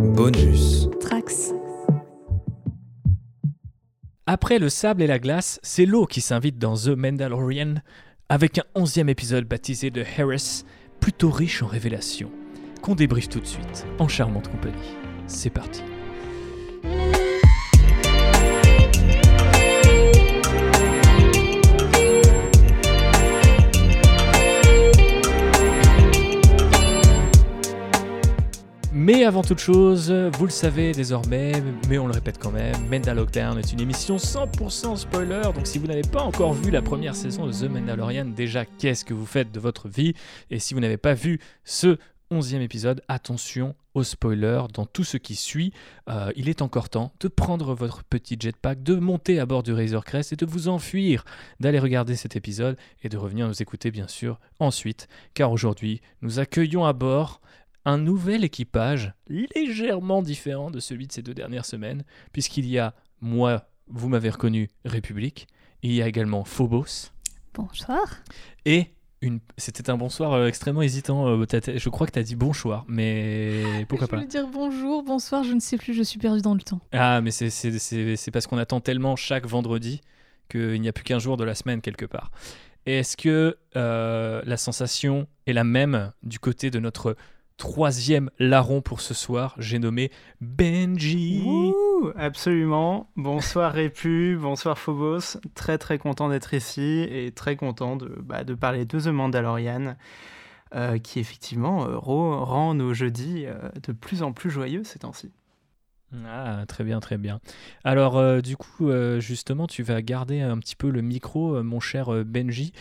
Bonus. Trax. Après le sable et la glace, c'est l'eau qui s'invite dans The Mandalorian avec un onzième épisode baptisé de Harris, plutôt riche en révélations, qu'on débriefe tout de suite, en charmante compagnie. C'est parti. Mais avant toute chose, vous le savez désormais, mais on le répète quand même, Mandalorian est une émission 100% spoiler, donc si vous n'avez pas encore vu la première saison de The Mandalorian, déjà qu'est-ce que vous faites de votre vie? Et si vous n'avez pas vu ce onzième épisode, attention aux spoilers dans tout ce qui suit. Euh, il est encore temps de prendre votre petit jetpack, de monter à bord du Razor Crest et de vous enfuir, d'aller regarder cet épisode et de revenir nous écouter bien sûr ensuite, car aujourd'hui nous accueillons à bord un nouvel équipage légèrement différent de celui de ces deux dernières semaines, puisqu'il y a moi, vous m'avez reconnu, République, il y a également Phobos, Bonsoir. et une... c'était un bonsoir euh, extrêmement hésitant, euh, je crois que tu as dit bonsoir, mais pourquoi je pas? voulais dire bonjour, bonsoir, je ne sais plus, je suis perdu dans le temps. Ah, mais c'est- c'est c'est- c'est parce qu'on attend tellement chaque vendredi qu'il n'y a plus qu'un jour de la semaine quelque part. Est-ce que euh, la sensation est la même du côté de notre troisième larron pour ce soir J'ai nommé Benji. Absolument. Bonsoir Répu, bonsoir Phobos. Très très content d'être ici et très content de, bah, parler de The Mandalorian, euh, qui effectivement euh, rend nos jeudis euh, de plus en plus joyeux ces temps-ci. Ah, très bien, très bien. Alors, euh, du coup, euh, justement, tu vas garder un petit peu le micro, euh, mon cher Benji,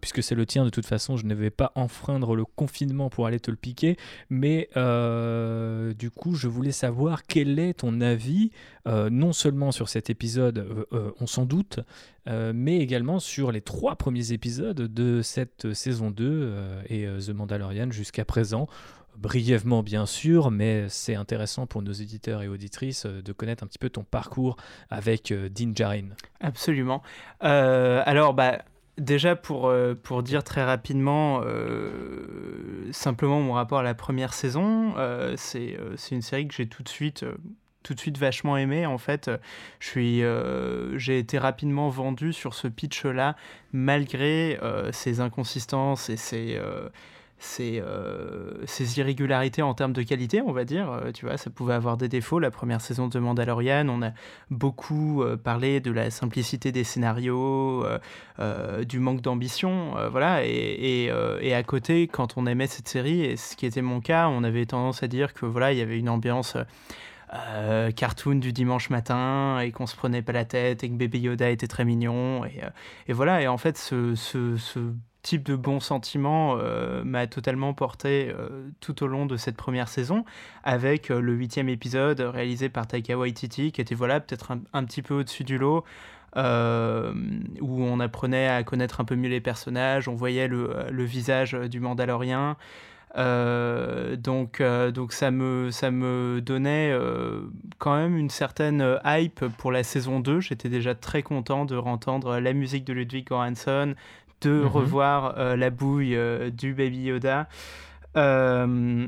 puisque c'est le tien. De toute façon, je ne vais pas enfreindre le confinement pour aller te le piquer. Mais du coup, je voulais savoir quel est ton avis, non seulement sur cet épisode, on s'en doute, mais également sur les trois premiers épisodes de cette saison 2 euh, et The Mandalorian jusqu'à présent brièvement bien sûr, mais c'est intéressant pour nos éditeurs et auditrices euh, de connaître un petit peu ton parcours avec euh, Din Djarin. Absolument. Euh, alors, bah, déjà pour, pour dire très rapidement simplement mon rapport à la première saison, euh, c'est une série que j'ai tout de suite. tout de suite vachement aimé en fait je suis j'ai été rapidement vendu sur ce pitch là malgré ses inconsistances et ses ses, euh, ses irrégularités en termes de qualité, on va dire. Euh, tu vois, ça pouvait avoir des défauts. La première saison de Mandalorian, on a beaucoup euh, parlé de la simplicité des scénarios, du manque d'ambition, voilà. Et, et, et à côté, quand on aimait cette série, et ce qui était mon cas, on avait tendance à dire que voilà, il y avait une ambiance. cartoon du dimanche matin et qu'on se prenait pas la tête et que bébé Yoda était très mignon et, et voilà et en fait ce, ce type de bon sentiment euh, m'a totalement porté euh, tout au long de cette première saison, avec euh, le huitième épisode réalisé par Taika Waititi, qui était voilà peut-être un, petit peu au-dessus du lot, où on apprenait à connaître un peu mieux les personnages, on voyait le, visage du Mandalorien. Donc, ça me, donnait quand même une certaine hype pour la saison 2. J'étais déjà très content de entendre la musique de Ludwig Göransson, de Mhm. revoir euh, la bouille euh, du Baby Yoda. Euh,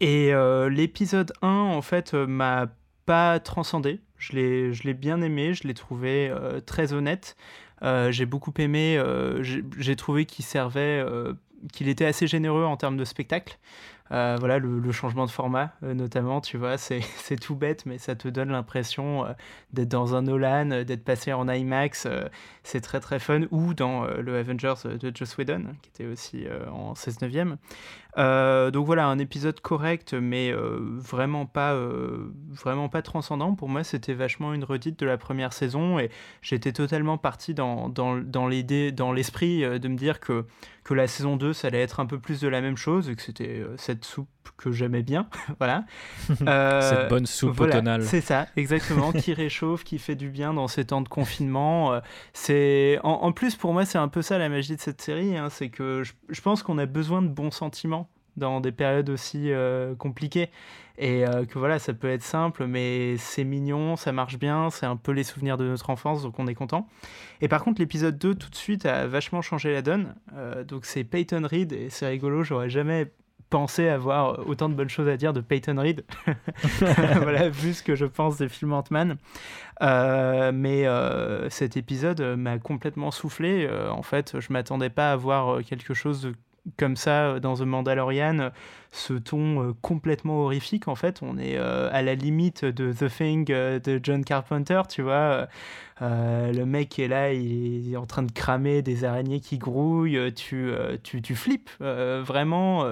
et l'épisode 1, en fait, m'a pas transcendé. Je l'ai je l'ai bien aimé, je l'ai trouvé très honnête. J'ai beaucoup aimé, j'ai j'ai trouvé qu'il servait, qu'il était assez généreux en termes de spectacle. Euh, voilà, le, changement de format, euh, notamment, tu vois, c'est tout bête, mais ça te donne l'impression euh, d'être dans un Nolan, d'être passé en IMAX. c'est très très fun. Ou dans le Avengers de Joss Whedon, qui était aussi en 16 neuvième. Euh, donc voilà, un épisode correct, mais euh, vraiment, pas, euh, vraiment pas transcendant. Pour moi, c'était vachement une redite de la première saison et j'étais totalement parti dans, dans, dans l'idée, dans l'esprit de me dire que, que la saison 2, ça allait être un peu plus de la même chose et que c'était cette soupe que j'aimais bien. voilà. Euh, Cette bonne soupe voilà, automnale. C'est ça, exactement, qui réchauffe, qui fait du bien dans ces temps de confinement. Euh, C'est en, en plus pour moi c'est un peu ça la magie de cette série, hein, c'est que je, je pense qu'on a besoin de bons sentiments dans des périodes aussi euh, compliquées et euh, que voilà ça peut être simple mais c'est mignon, ça marche bien, c'est un peu les souvenirs de notre enfance donc on est content. Et par contre l'épisode 2 tout de suite a vachement changé la donne. Euh, donc c'est Peyton Reed et c'est rigolo, j'aurais jamais penser avoir autant de bonnes choses à dire de Peyton Reed. voilà, vu ce que je pense des films Ant-Man. Euh, mais euh, cet épisode m'a complètement soufflé. en fait, je m'attendais pas à voir quelque chose de comme ça euh, dans The Mandalorian, ce ton euh, complètement horrifique. En fait, on est euh, à la limite de The Thing de John Carpenter, tu vois. le mec est là, il est en train de cramer des araignées qui grouillent, tu, tu, tu flippes. vraiment,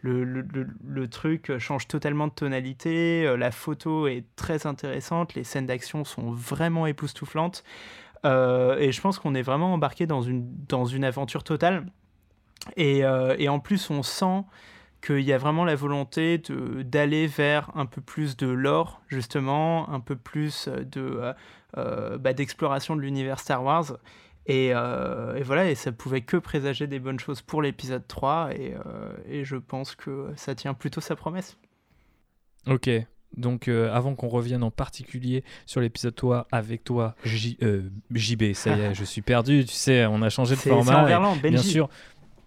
le, le, le, truc change totalement de tonalité, la photo est très intéressante, les scènes d'action sont vraiment époustouflantes. et je pense qu'on est vraiment embarqué dans une, dans une aventure totale. Euh, et, en plus, on sent qu'il y a vraiment la volonté d'aller vers un peu plus de lore, justement, un peu plus de, euh, euh, bah, d'exploration de l'univers Star Wars. Et, voilà, et ça pouvait que présager des bonnes choses pour l'épisode 3, et, et, je pense que ça tient plutôt sa promesse. Ok, donc avant qu'on revienne en particulier sur l'épisode 3 avec toi, JB, ça y est, je suis perdu, tu sais, on a changé de format. C'est bien sûr,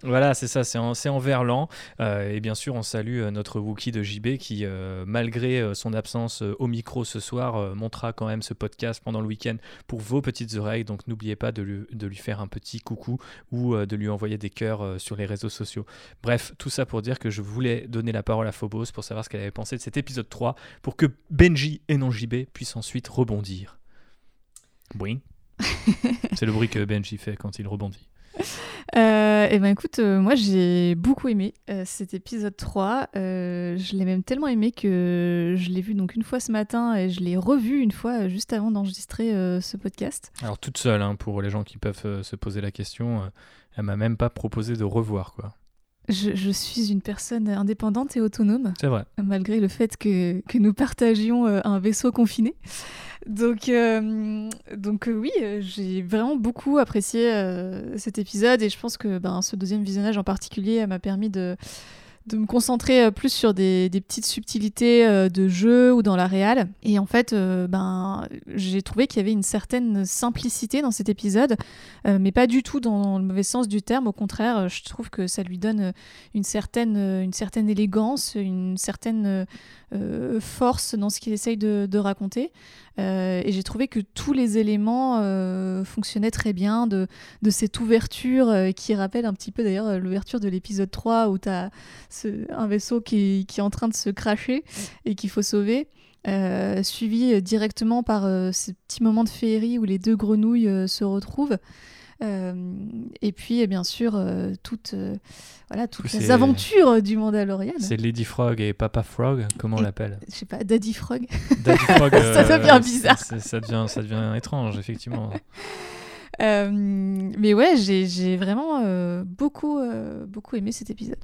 voilà, c'est ça, c'est en, en, verlan. Euh, et bien sûr, on salue euh, notre Wookie de JB qui, euh, malgré son absence au micro ce soir, montrera quand même ce podcast pendant le week-end pour vos petites oreilles. Donc n'oubliez pas de lui, de lui, faire un petit coucou ou de lui envoyer des cœurs sur les réseaux sociaux. Bref, tout ça pour dire que je voulais donner la parole à Phobos pour savoir ce qu'elle avait pensé de cet épisode 3 pour que Benji et non JB puissent ensuite rebondir. Oui. c'est le bruit que Benji fait quand il rebondit. Euh, et ben écoute, euh, moi j'ai beaucoup aimé euh, cet épisode 3. je l'ai même tellement aimé que je l'ai vu donc une fois ce matin et je l'ai revu une fois juste avant d'enregistrer ce podcast. Alors toute seule, hein, pour les gens qui peuvent se poser la question, elle m'a même pas proposé de revoir quoi. Je, je, suis une personne indépendante et autonome. C'est vrai. Malgré le fait que, que nous partagions un vaisseau confiné. Donc, euh, donc euh, oui, euh, j'ai vraiment beaucoup apprécié cet épisode et je pense que ben, ce deuxième visionnage en particulier m'a permis de, de me concentrer euh, plus sur des, petites subtilités euh, de jeu ou dans la réal. Et en fait, euh, ben, j'ai trouvé qu'il y avait une certaine simplicité dans cet épisode, mais pas du tout dans le mauvais sens du terme. Au contraire, je trouve que ça lui donne une certaine, une certaine élégance, une certaine force dans ce qu'il essaye de, raconter. Et j'ai trouvé que tous les éléments fonctionnaient très bien, de, cette ouverture qui rappelle un petit peu d'ailleurs l'ouverture de l'épisode 3 où tu as un vaisseau qui, est en train de se cracher et qu'il faut sauver. Euh, suivi directement par euh, ces petits moments de féerie où les deux grenouilles euh, se retrouvent. Et puis, bien sûr, toutes, voilà, toutes les aventures du Mandalorian. C'est Lady Frog et Papa Frog, comment on l'appelle Je sais pas, Daddy Frog. Daddy Frog ça devient bizarre. ça, devient, ça devient étrange, effectivement. mais ouais, j'ai vraiment beaucoup, beaucoup aimé cet épisode.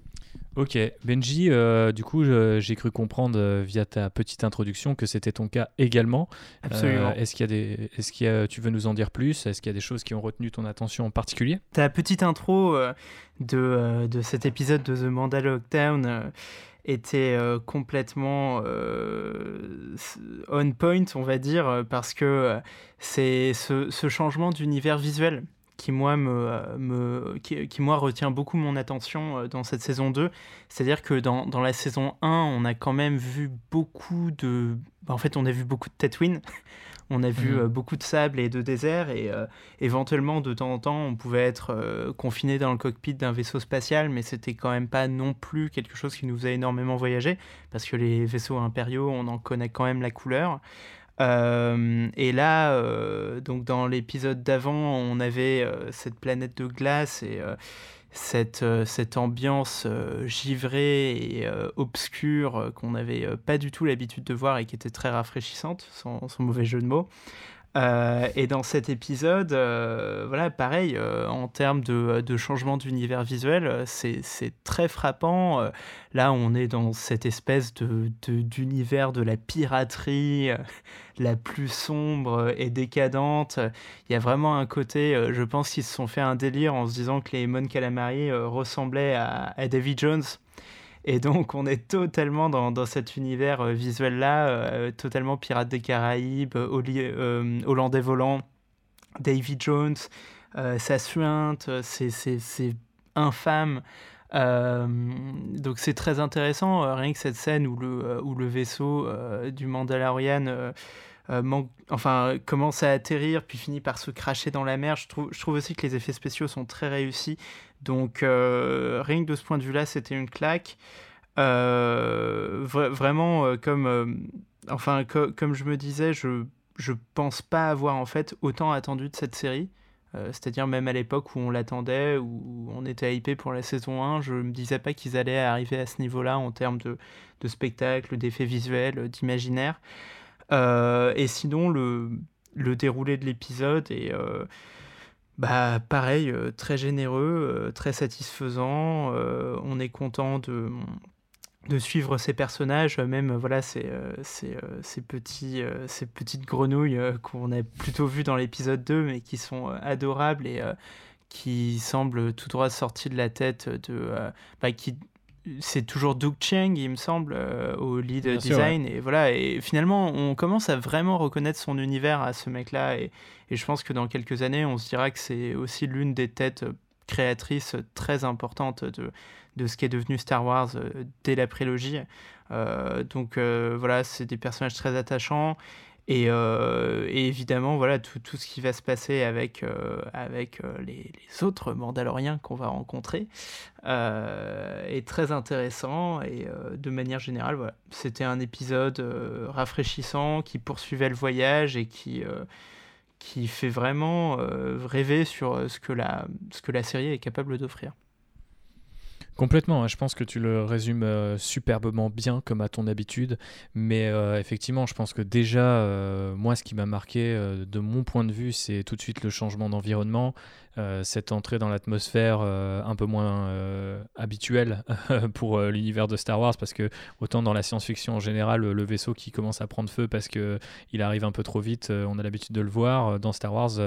Ok, Benji, euh, du coup, j'ai cru comprendre euh, via ta petite introduction que c'était ton cas également. Absolument. Euh, est-ce qu'il y a des, est-ce qu'il y a, tu veux nous en dire plus? Est-ce qu'il y a des choses qui ont retenu ton attention en particulier? Ta petite intro de, de cet épisode de The Mandalorian était complètement on point, on va dire, parce que c'est ce, ce changement d'univers visuel qui moi me, euh, me qui, qui, moi retient beaucoup mon attention euh, dans cette saison 2 c'est à dire que dans, dans, la saison 1 on a quand même vu beaucoup de bah, en fait on a vu beaucoup de Tatooine on a vu mhm. euh, beaucoup de sable et de désert et éventuellement de temps en temps on pouvait être confiné dans le cockpit d'un vaisseau spatial mais c'était quand même pas non plus quelque chose qui nous a énormément voyagé parce que les vaisseaux impériaux on en connaît quand même la couleur euh, et là, euh, donc dans l'épisode d'avant, on avait euh, cette planète de glace et cette, cette ambiance givrée et obscure qu'on n'avait pas du tout l'habitude de voir et qui était très rafraîchissante, sans, sans mauvais jeu de mots. Euh, et dans cet épisode, euh, voilà, pareil, euh, en termes de, changement d'univers visuel, c'est très frappant. là, on est dans cette espèce d'univers de, de, la piraterie la plus sombre et décadente. Il y a vraiment un côté, je pense qu'ils se sont fait un délire en se disant que les Mon Calamari ressemblaient à David Jones. Et donc, on est totalement dans, dans cet univers euh, visuel-là, euh, totalement Pirates des Caraïbes, euh, Hollandais volant, Davy Jones, ça suinte, c'est infâme. donc c'est très intéressant, rien que cette scène où le, où le vaisseau du Mandalorian enfin, commence à atterrir puis finit par se cracher dans la mer. Je trouve, je trouve aussi que les effets spéciaux sont très réussis. Donc rien que de ce point de vue-là, c'était une claque. vraiment, comme, enfin, comme je me disais, je je pense pas avoir en fait autant attendu de cette série. Euh, c'est-à-dire même à l'époque où on l'attendait, où on était hypé pour la saison 1, je me disais pas qu'ils allaient arriver à ce niveau-là en termes de, de spectacle, d'effets visuels, d'imaginaire. Euh, et sinon, le, le déroulé de l'épisode euh, bah, pareil, très généreux, très satisfaisant. on est content de suivre ces personnages, même voilà ces, euh, ces, euh, euh, petites grenouilles qu'on a plutôt vues dans l'épisode 2, mais qui sont adorables et qui semblent tout droit sortis de la tête de... Bah, c'est toujours Doug Cheng, il me semble, au lead design. Et voilà, et finalement, on commence à vraiment reconnaître son univers à ce mec-là. Et, et je pense que dans quelques années, on se dira que c'est aussi l'une des têtes créatrices très importantes de, de ce qui est devenu Star Wars euh, dès la prélogie. Euh, donc euh, voilà, c'est des personnages très attachants. Et, évidemment, voilà, tout, tout, ce qui va se passer avec, avec les, les, autres Mandaloriens qu'on va rencontrer est très intéressant. Et de manière générale, voilà, c'était un épisode rafraîchissant qui poursuivait le voyage et qui, qui fait vraiment rêver sur ce que, la, ce que la série est capable d'offrir. Complètement, hein. je pense que tu le résumes euh, superbement bien comme à ton habitude, mais euh, effectivement je pense que déjà euh, moi ce qui m'a marqué de mon point de vue c'est tout de suite le changement d'environnement, cette entrée dans l'atmosphère un peu moins habituelle pour l'univers de Star Wars. Parce que autant dans la science-fiction en général le, vaisseau qui commence à prendre feu parce que il arrive un peu trop vite on a l'habitude de le voir. Dans Star Wars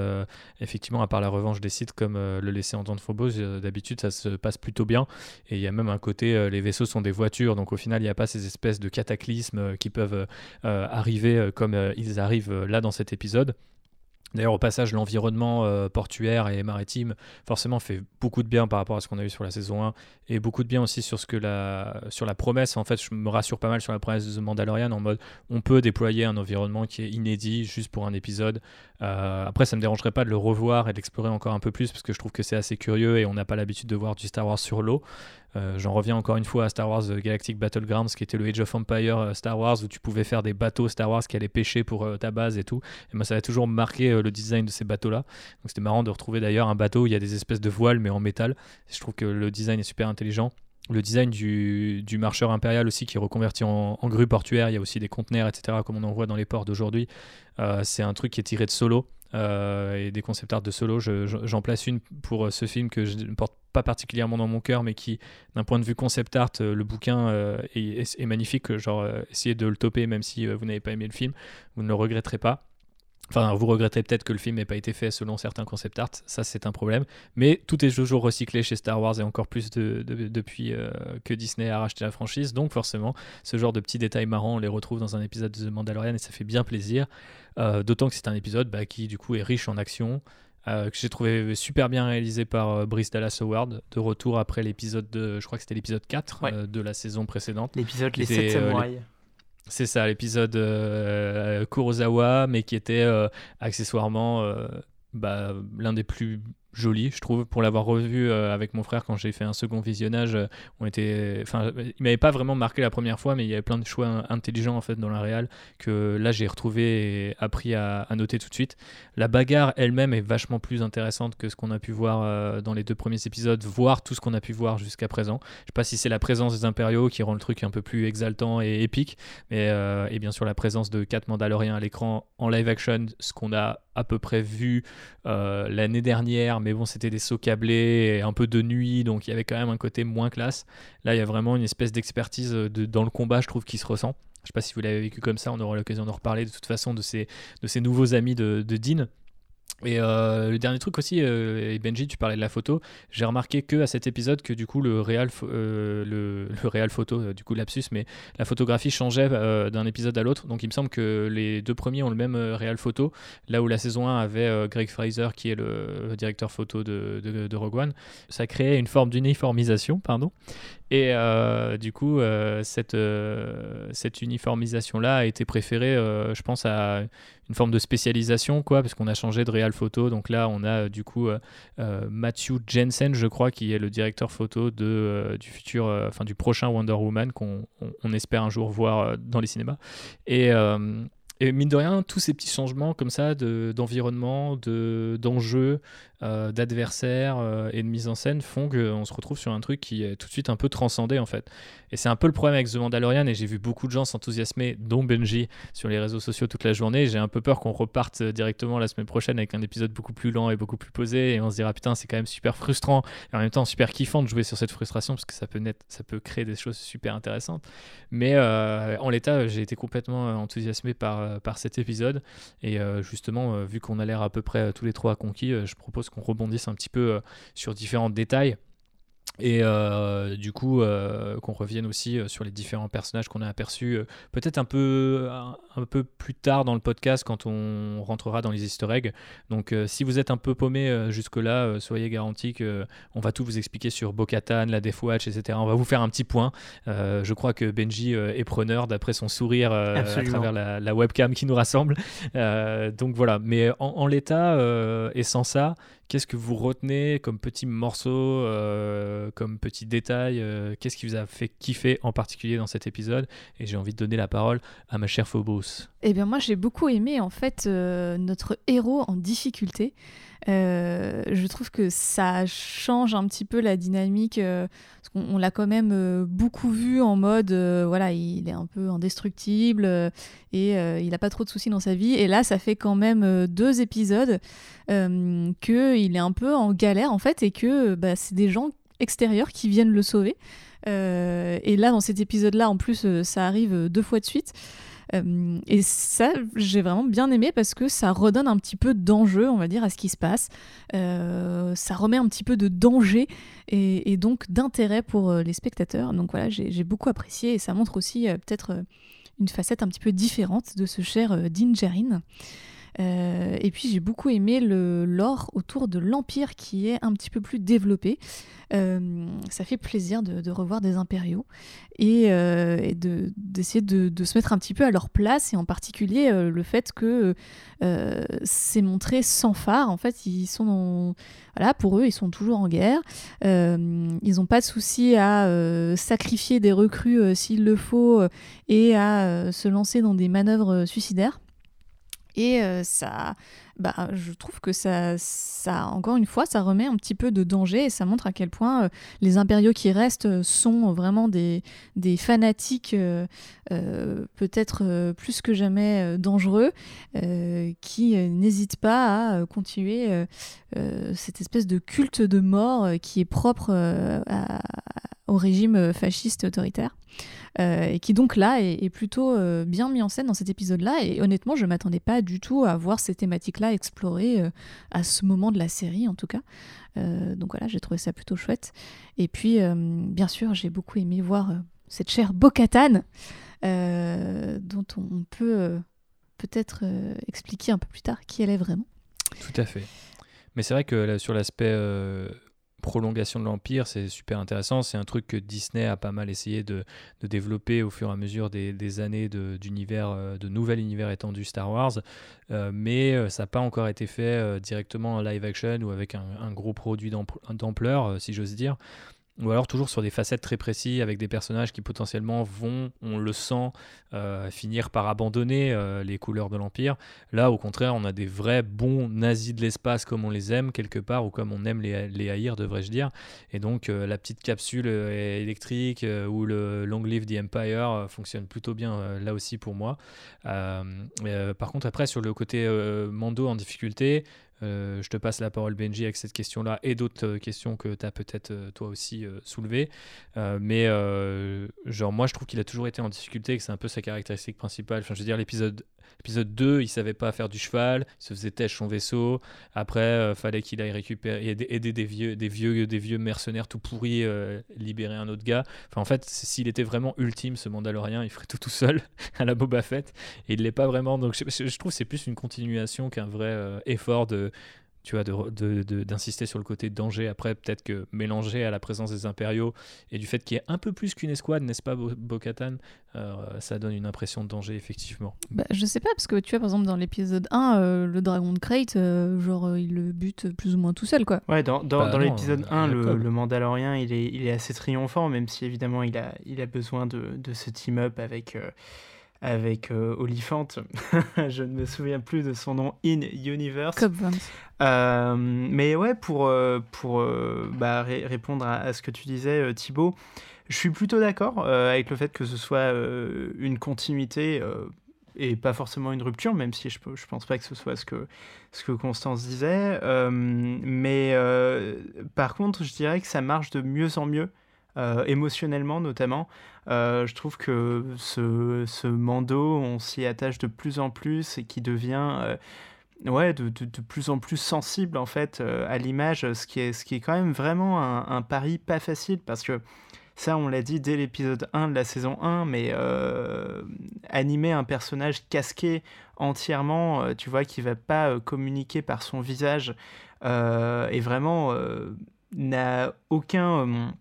effectivement à part la revanche des sites comme le laisser entendre Phobos d'habitude ça se passe plutôt bien et il y a même un côté les vaisseaux sont des voitures donc au final il n'y a pas ces espèces de cataclysmes qui peuvent arriver comme ils arrivent là dans cet épisode D'ailleurs, au passage, l'environnement euh, portuaire et maritime, forcément, fait beaucoup de bien par rapport à ce qu'on a vu sur la saison 1, et beaucoup de bien aussi sur, la, promesse. En fait, je me rassure pas mal sur la promesse de The Mandalorian, en mode, on peut déployer un environnement qui est inédit juste pour un épisode. Euh, après, ça me dérangerait pas de le revoir et d'explorer encore un peu plus, parce que je trouve que c'est assez curieux, et on n'a pas l'habitude de voir du Star Wars sur l'eau. Euh, j'en reviens encore une fois à Star Wars Galactic Battlegrounds, qui était le Age of Empire euh, Star Wars, où tu pouvais faire des bateaux Star Wars qui allaient pêcher pour euh, ta base et tout. Et moi, ça a toujours marqué le design de ces bateaux-là. Donc c'était marrant de retrouver d'ailleurs un bateau où il y a des espèces de voiles, mais en métal. Je trouve que le design est super intelligent. Le design du, du marcheur impérial aussi qui est reconverti en, grue portuaire, il y a aussi des conteneurs, etc., comme on en voit dans les ports d'aujourd'hui. c'est un truc qui est tiré de solo. et des concept art de solo. J'en place une pour ce film que je ne porte pas particulièrement dans mon cœur, mais qui, d'un point de vue concept art, euh, le bouquin euh, est, magnifique. Genre, euh, essayez de le toper, même si vous n'avez pas aimé le film, vous ne le regretterez pas. Enfin, vous regrettez peut-être que le film n'ait pas été fait selon certains concept art, ça c'est un problème. Mais tout est toujours recyclé chez Star Wars et encore plus depuis que Disney a racheté la franchise. Donc forcément, ce genre de petits détails marrants, on les retrouve dans un épisode de The Mandalorian et ça fait bien plaisir. D'autant que c'est un épisode bah, qui du coup est riche en action, euh, que j'ai trouvé super bien réalisé par euh, Brice Dallas Howard, de retour après l'épisode de, je crois que c'était l'épisode 4 euh, de la saison précédente. L'épisode Les 7 samouraïs. C'est ça, l'épisode Kurosawa, mais qui était accessoirement bah, l'un des plus joli, je trouve, pour l'avoir revu euh, avec mon frère quand j'ai fait un second visionnage. Euh, on enfin, il m'avait pas vraiment marqué la première fois, mais il y avait plein de choix intelligents en fait dans la réal que là j'ai retrouvé et appris à, noter tout de suite. La bagarre elle-même est vachement plus intéressante que ce qu'on a pu voir euh, dans les deux premiers épisodes, voire tout ce qu'on a pu voir jusqu'à présent. Je sais pas si c'est la présence des impériaux qui rend le truc un peu plus exaltant et épique, mais et bien sûr la présence de quatre Mandaloriens à l'écran en live action, ce qu'on a à peu près vu l'année dernière mais bon, c'était des sauts câblés et un peu de nuit, donc il y avait quand même un côté moins classe. Là, il y a vraiment une espèce d'expertise euh, dans le combat, je trouve, qui se ressent. Je sais pas si vous l'avez vécu comme ça, on aura l'occasion de reparler de toute façon de ces, nouveaux amis de Dean. Et le dernier truc aussi, et Benji, tu parlais de la photo, j'ai remarqué que à cet épisode que du coup le réel, le, le réel photo, du coup lapsus, mais la photographie changeait d'un épisode à l'autre. Donc il me semble que les deux premiers ont le même réel photo, là où la saison 1 avait Greg Fraser qui est le directeur photo de, de, de Rogue One. Ça créait une forme d'uniformisation, pardon. Et euh, du coup, euh, cette, euh, cette uniformisation-là a été préférée, je pense, à une forme de spécialisation, quoi, parce qu'on a changé de réal photo. Donc là, on a du coup Matthew Jensen, je crois, qui est le directeur photo de, du futur, enfin du prochain Wonder Woman qu'on on, espère un jour voir dans les cinémas. Et et mine de rien, tous ces petits changements comme ça d'environnement, de, d'enjeux, euh, d'adversaires euh, et de mise en scène font qu'on se retrouve sur un truc qui est tout de suite un peu transcendé en fait. Et c'est un peu le problème avec The Mandalorian et j'ai vu beaucoup de gens s'enthousiasmer, dont Benji, sur les réseaux sociaux toute la journée. J'ai un peu peur qu'on reparte directement la semaine prochaine avec un épisode beaucoup plus lent et beaucoup plus posé et on se dira putain c'est quand même super frustrant et en même temps super kiffant de jouer sur cette frustration parce que ça peut, créer des choses super intéressantes. Mais euh, en l'état j'ai été complètement enthousiasmé par, par cet épisode. Et justement vu qu'on a l'air à peu près tous les trois conquis, je propose qu'on rebondisse un petit peu euh, sur différents détails et euh, du coup euh, qu'on revienne aussi euh, sur les différents personnages qu'on a aperçus peut-être un peu un, peu plus tard dans le podcast quand on rentrera dans les easter eggs. Donc si vous êtes un peu paumé jusque là soyez garantis que on va tout vous expliquer sur Bokatan la Death Watch etc on va vous faire un petit point. Je crois que Benji est preneur d'après son sourire à travers la, webcam qui nous rassemble. Donc voilà. Mais en, en l'état et sans ça Qu'est-ce que vous retenez comme petit morceau, euh, comme petit détail euh, Qu'est-ce qui vous a fait kiffer en particulier dans cet épisode? Et j'ai envie de donner la parole à ma chère Phobos. Eh bien moi j'ai beaucoup aimé en fait euh, notre héros en difficulté. Je trouve que ça change un petit peu la dynamique. parce qu'on l'a quand même beaucoup vu en mode, voilà, il est un peu indestructible et il n'a pas trop de soucis dans sa vie. Et là, ça fait quand même deux épisodes euh, qu'il est un peu en galère en fait et que bah, c'est des gens extérieurs qui viennent le sauver. Euh, et là, dans cet épisode-là, en plus, euh, ça arrive deux fois de suite. Et ça, j'ai vraiment bien aimé parce que ça redonne un petit peu d'enjeu, on va dire, à ce qui se passe. ça remet un petit peu de danger et, donc d'intérêt pour les spectateurs. Donc voilà, j'ai beaucoup apprécié et ça montre aussi peut-être une facette un petit peu différente de ce cher Dingerine. Euh, et puis j'ai beaucoup aimé le lore autour de l'Empire qui est un petit peu plus développé. Euh, ça fait plaisir de, revoir des impériaux et, euh, d'essayer de, se mettre un petit peu à leur place et en particulier le fait que c'est montré sans phare. En fait, ils sont voilà, pour eux, ils sont toujours en guerre. ils n'ont pas de souci à sacrifier des recrues s'il le faut et à se lancer dans des manœuvres suicidaires. Et euh, ça, bah, je trouve que ça, ça, encore une fois, ça remet un petit peu de danger et ça montre à quel point euh, les impériaux qui restent sont vraiment des, des fanatiques, euh, peut-être plus que jamais dangereux, qui n'hésitent pas à continuer cette espèce de culte de mort qui est propre au régime fasciste autoritaire. Euh, et qui donc là est, plutôt euh, bien mis en scène dans cet épisode-là. Et honnêtement, je m'attendais pas du tout à voir ces thématiques-là explorées euh, à ce moment de la série, en tout cas. donc voilà, j'ai trouvé ça plutôt chouette. Et puis, bien sûr, j'ai beaucoup aimé voir cette chère Bocatane, dont on peut peut-être expliquer un peu plus tard qui elle est vraiment. Tout à fait. Mais c'est vrai que sur l'aspect prolongation de l'Empire, c'est super intéressant. C'est un truc que Disney a pas mal essayé de, développer au fur et à mesure des, années d'univers, de, de, nouvel univers étendu Star Wars. Euh, mais euh, ça n'a pas encore été fait euh, directement en live action ou avec un gros produit d'ampleur, si j'ose dire ou alors toujours sur des facettes très précises avec des personnages qui potentiellement vont, on le sent, euh, finir par abandonner euh, les couleurs de l'Empire. Là, au contraire, on a des vrais bons nazis de l'espace comme on les aime quelque part, ou comme on aime les, les haïr, devrais-je dire. Et donc, euh, la petite capsule électrique ou le Long Live the Empire fonctionne plutôt bien là aussi pour moi. par contre, après, sur le côté Mando en difficulté, je te passe la parole, Benji, avec cette question-là et d'autres euh, questions que tu as peut-être euh, toi aussi soulevées. mais genre, moi, je trouve qu'il a toujours été en difficulté, que c'est un peu sa caractéristique principale. Enfin, je veux dire, l'épisode Épisode 2, il savait pas faire du cheval, il se faisait têche son vaisseau. Après, il fallait qu'il aille récupérer, aider des vieux, des vieux, des vieux mercenaires tout pourris, libérer un autre gars. Enfin, en fait, s'il était vraiment ultime, ce Mandalorien, il ferait tout tout seul à la Boba Fett. Et il l'est pas vraiment. Donc, je, je trouve que c'est plus une continuation qu'un vrai effort de tu vois, d'insister de, sur le côté danger. Après, peut-être que mélanger à la présence des impériaux et du fait qu'il y ait un peu plus qu'une escouade, n'est-ce pas, Bo-Katan, euh, ça donne une impression de danger, effectivement. Bah, je sais pas, parce que tu vois, par exemple, dans l'épisode 1, euh, le dragon de Crate, euh, genre, il le bute plus ou moins tout seul, quoi. Ouais, dans, dans, bah l'épisode 1, le, le, Mandalorien, il est, il est assez triomphant, même si évidemment, il a, il a besoin de, de ce team-up avec avec euh, Oliphant. je ne me souviens plus de son nom in universe. Euh, mais ouais, pour, euh, pour bah, répondre à, ce que tu disais, Thibaut, je suis plutôt d'accord avec le fait que ce soit une continuité et pas forcément une rupture, même si je ne pense pas que ce soit ce que, ce que Constance disait. mais par contre, je dirais que ça marche de mieux en mieux. Émotionnellement notamment. Euh, je trouve que ce, ce Mando, on s'y attache de plus en plus et qui devient euh, ouais, de, de, plus en plus sensible en fait euh, à l'image, ce, qui est, ce qui est quand même vraiment un, un pari pas facile parce que ça, on l'a dit dès l'épisode 1 de la saison 1, mais animer un personnage casqué entièrement, tu vois, qui va pas communiquer par son visage et vraiment n'a aucun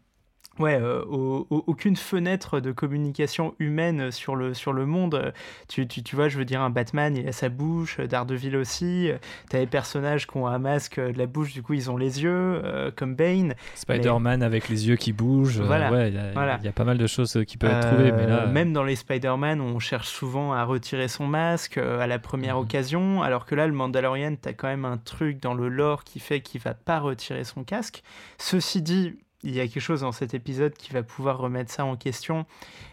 Ouais, euh, aucune fenêtre de communication humaine sur le, sur le monde. Tu, tu, tu, vois, je veux dire, un Batman, il a sa bouche, Daredevil aussi. T'as les personnages qui ont un masque de la bouche, du coup, ils ont les yeux, euh, comme Bane. Spider-Man avec les yeux qui bougent. Voilà. Ouais, il y, a pas mal de choses qui peuvent être trouvées. Mais là... Euh, même dans les Spider-Man, on cherche souvent à retirer son masque à la première mhm. occasion, alors que là, le Mandalorian, t'as quand même un truc dans le lore qui fait qu'il va pas retirer son casque. Ceci dit, il y a quelque chose dans cet épisode qui va pouvoir remettre ça en question.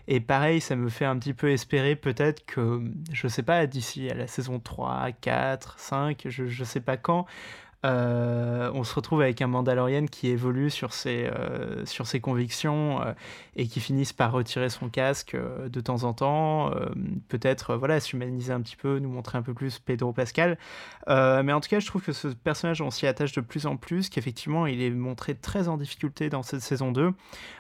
Et pareil, ça me fait un petit peu espérer peut-être que, je sais pas, d'ici à la saison 3, 4, 5, je, je sais pas quand, euh, on se retrouve avec un Mandalorian qui évolue sur ses, euh, sur ses convictions euh, et qui finisse par retirer son casque de temps en temps, peut-être voilà s'humaniser un petit peu, nous montrer un peu plus Pedro Pascal. mais en tout cas, je trouve que ce personnage, on s'y attache de plus en plus, qu'effectivement, il est montré très en difficulté dans cette saison 2.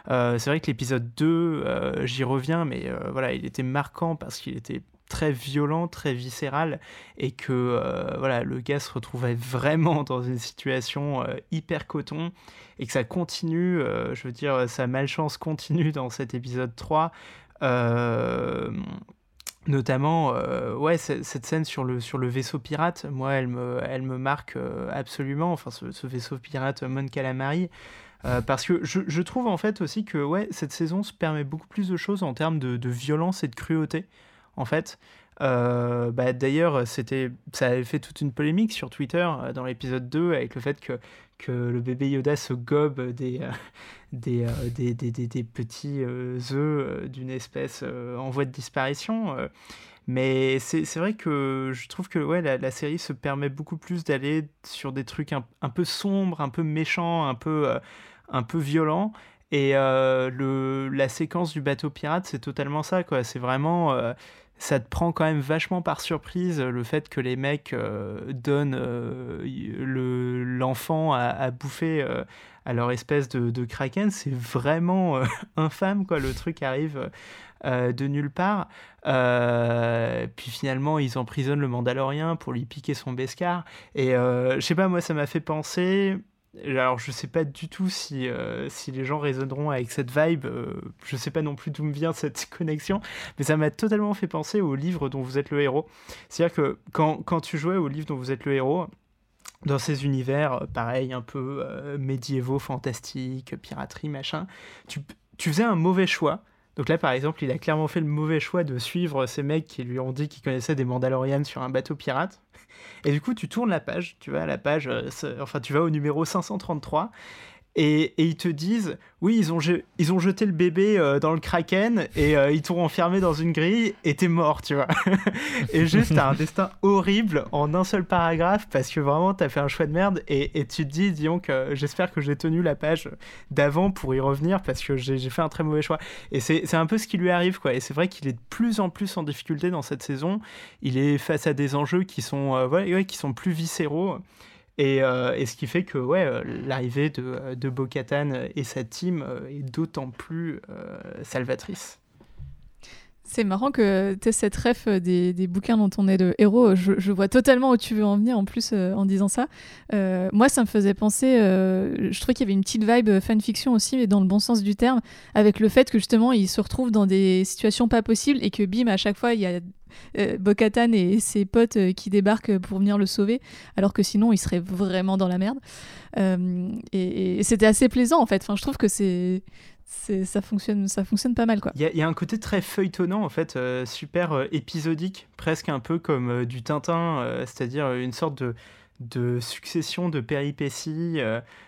c'est vrai que l'épisode 2, j'y reviens, mais voilà, il était marquant parce qu'il était très violent, très viscéral, et que euh, voilà, le gars se retrouvait vraiment dans une situation euh, hyper coton, et que ça continue, euh, je veux dire, sa malchance continue dans cet épisode 3. Notamment, ouais, cette scène sur le, sur le vaisseau pirate, moi, elle me, elle me marque absolument, enfin, ce, vaisseau pirate Mon Calamari, parce que je, je, trouve en fait aussi que ouais, cette saison se permet beaucoup plus de choses en termes de, de violence et de cruauté en fait. Euh, bah, d'ailleurs, c'était, ça avait fait toute une polémique sur Twitter euh, dans l'épisode 2 avec le fait que, que le bébé Yoda se gobe des, euh, des, des, des, des, petits œufs d'une espèce en voie de disparition. mais c'est, vrai que je trouve que ouais, la, série se permet beaucoup plus d'aller sur des trucs un, un, peu sombres, un peu méchants, un peu, un peu violents. Et le, la séquence du bateau pirate, c'est totalement ça. quoi. C'est vraiment ça te prend quand même vachement par surprise le fait que les mecs euh, donnent euh, le, l'enfant à, bouffer euh, à leur espèce de, de kraken. C'est vraiment infâme, quoi. Le truc arrive de nulle part. puis finalement, ils emprisonnent le Mandalorien pour lui piquer son bescar. Et je sais pas, moi, ça m'a fait penser alors, je sais pas du tout si, euh, si les gens résonneront avec cette vibe. Euh, je sais pas non plus d'où me vient cette connexion. Mais ça m'a totalement fait penser au livre dont vous êtes le héros. C'est-à-dire que quand, quand, tu jouais au livre dont vous êtes le héros, dans ces univers, euh, pareil, un peu médiévaux, fantastiques, piraterie, machin, tu, tu faisais un mauvais choix. Donc là, par exemple, il a clairement fait le mauvais choix de suivre ces mecs qui lui ont dit qu'ils connaissaient des Mandalorians sur un bateau pirate. Et du coup, tu tournes la page, tu vas à la page, euh, enfin, tu vas au numéro 533, et, ils te disent oui, ils ont, ils ont jeté le bébé euh, dans le kraken et euh, ils t'ont enfermé dans une grille et t'es mort, tu vois. et juste, t'as un destin horrible en un seul paragraphe parce que vraiment, t'as fait un choix de merde et, tu te dis, disons que j'espère que j'ai tenu la page d'avant pour y revenir parce que j'ai fait un très mauvais choix. Et c'est un peu ce qui lui arrive, quoi. Et c'est vrai qu'il est de plus en plus en difficulté dans cette saison. Il est face à des enjeux qui sont, euh, qui sont plus viscéraux. Euh, et, ce qui fait que ouais, euh, l'arrivée de, de Bo-Katan et sa team euh, est d'autant plus salvatrice. C'est marrant que tu cette ref des, des, bouquins dont on est le héros. Je, vois totalement où tu veux en venir en plus en disant ça. moi, ça me faisait penser. je trouvais qu'il y avait une petite vibe fanfiction aussi, mais dans le bon sens du terme, avec le fait que justement, il se retrouve dans des situations pas possibles et que bim, à chaque fois, il y a euh, et ses potes euh, qui débarquent pour venir le sauver, alors que sinon il serait vraiment dans la merde. Euh, et, c'était assez plaisant en fait. Enfin, je trouve que c'est ça fonctionne ça fonctionne pas mal quoi il y, a un côté très feuilletonnant en fait super épisodique presque un peu comme du Tintin c'est-à-dire une sorte de de succession de péripéties.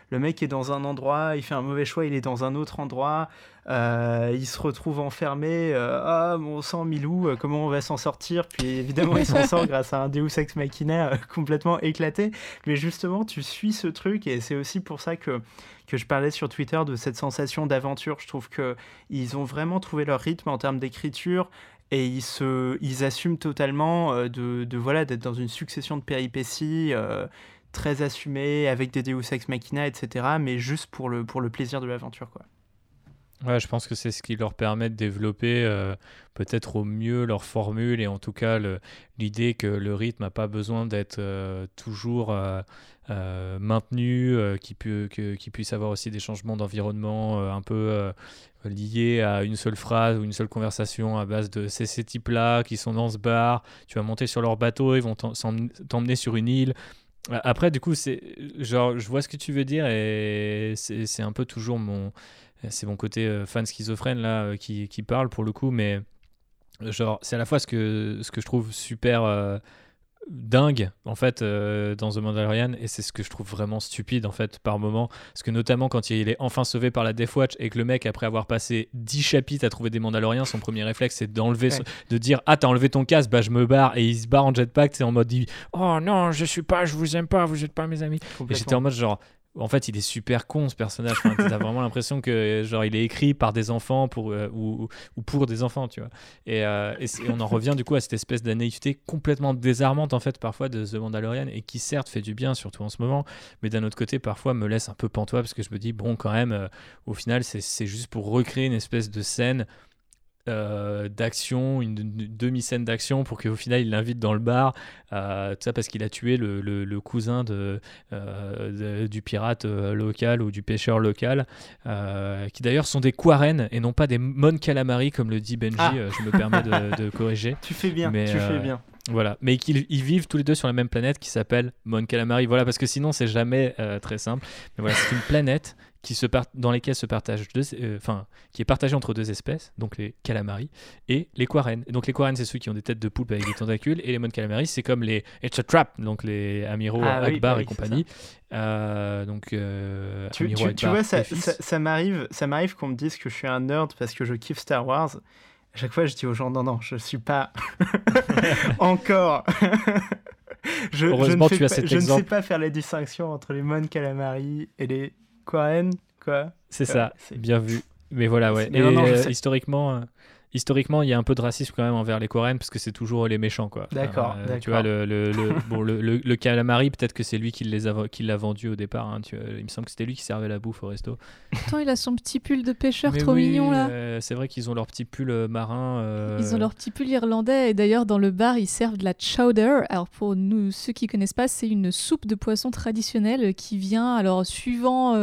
le mec est dans un endroit, il fait un mauvais choix, il est dans un autre endroit. Euh, il se retrouve enfermé. Euh, ah, mon sang, Milou, euh, comment on va s'en sortir? Puis évidemment, il s'en sort grâce à un Deus Ex Machina complètement éclaté. Mais justement, tu suis ce truc et c'est aussi pour ça que, que je parlais sur Twitter de cette sensation d'aventure. Je trouve qu'ils ont vraiment trouvé leur rythme en termes d'écriture et ils, se, ils assument totalement de, de voilà d'être dans une succession de péripéties très assumées avec des Deus Ex Machina, etc. Mais juste pour le, pour le plaisir de l'aventure, quoi. Ouais, je pense que c'est ce qui leur permet de développer euh, peut-être au mieux leur formule et en tout cas l'idée que le rythme n'a pas besoin d'être euh, toujours euh, maintenu, qu'il qu puisse avoir aussi des changements d'environnement un peu liés à une seule phrase ou une seule conversation à base de ces types-là qui sont dans ce bar, tu vas monter sur leur bateau, ils vont t'emmener sur une île. Après, du coup, genre, je vois ce que tu veux dire et c'est un peu toujours mon c'est mon côté euh, fan schizophrène là euh, qui, qui, parle pour le coup, mais genre c'est à la fois ce que, ce que je trouve super euh, dingue en fait dans The Mandalorian et c'est ce que je trouve vraiment stupide en fait par moment. Parce que notamment quand il est enfin sauvé par la Death Watch et que le mec après avoir passé 10 chapitres à trouver des Mandaloriens son premier réflexe c'est d'enlever de dire ah t'as enlevé ton casque bah je me barre et il se barre en jetpack c'est en mode oh non je suis pas je vous aime pas vous êtes pas mes amis. Et j'étais en mode genre en fait, il est super con ce personnage. Enfin, tu as vraiment l'impression que genre il est écrit par des enfants pour euh, ou, pour des enfants, tu vois. Et, euh, on en revient du coup à cette espèce de naïveté complètement désarmante en fait parfois de The Mandalorian et qui certes fait du bien surtout en ce moment, mais d'un autre côté parfois me laisse un peu pantois parce que je me dis bon quand même, euh, au final c'est juste pour recréer une espèce de scène euh, d'action, une, demi-scène d'action pour qu'au final il l'invite dans le bar, euh, tout ça parce qu'il a tué le, le, cousin de, euh, du pirate local ou du pêcheur local, qui d'ailleurs sont des Quarren et non pas des Mon Calamari comme le dit Benji, ah. je me permets de, corriger. Tu fais bien, tu fais bien. Voilà, mais qu'ils ils vivent tous les deux sur la même planète qui s'appelle Mon Calamari. Voilà, parce que sinon c'est jamais très simple. Mais voilà, c'est une planète qui se dans lesquels se partagent deux, euh, enfin, qui est partagé entre deux espèces, donc les calamari et les quarren. donc les quarren, c'est ceux qui ont des têtes de poulpe avec des tentacules, et les mon calamari, c'est comme les It's a Trap, donc les amiraux ah Akbar bah et compagnie. Euh, donc, euh, tu, tu, vois, ça, ça, m'arrive, ça m'arrive qu'on me dise que je suis un nerd parce que je kiffe Star Wars. À chaque fois, je dis aux gens non, non, je suis pas encore. je, Heureusement, je, ne, tu as pas, je ne sais pas faire la distinction entre les Mon Calamari et les Cohen, quoi. C'est ça, bien vu. Mais voilà, ouais. Et euh, historiquement, euh, historiquement, il y a un peu de racisme quand même envers les Coréens parce que c'est toujours les méchants, quoi. D'accord. Euh, tu vois, le, le, le bon, le, le, calamari, peut-être que c'est lui qui l'a vendu au départ. Hein, tu il me semble que c'était lui qui servait la bouffe au resto. Attends, il a son petit pull de pêcheur trop mignon là. c'est vrai qu'ils ont leur petit pull marin. Ils ont leur petit pull irlandais et d'ailleurs dans le bar ils servent de la chowder. Alors pour nous ceux qui connaissent pas, c'est une soupe de poisson traditionnelle qui vient alors suivant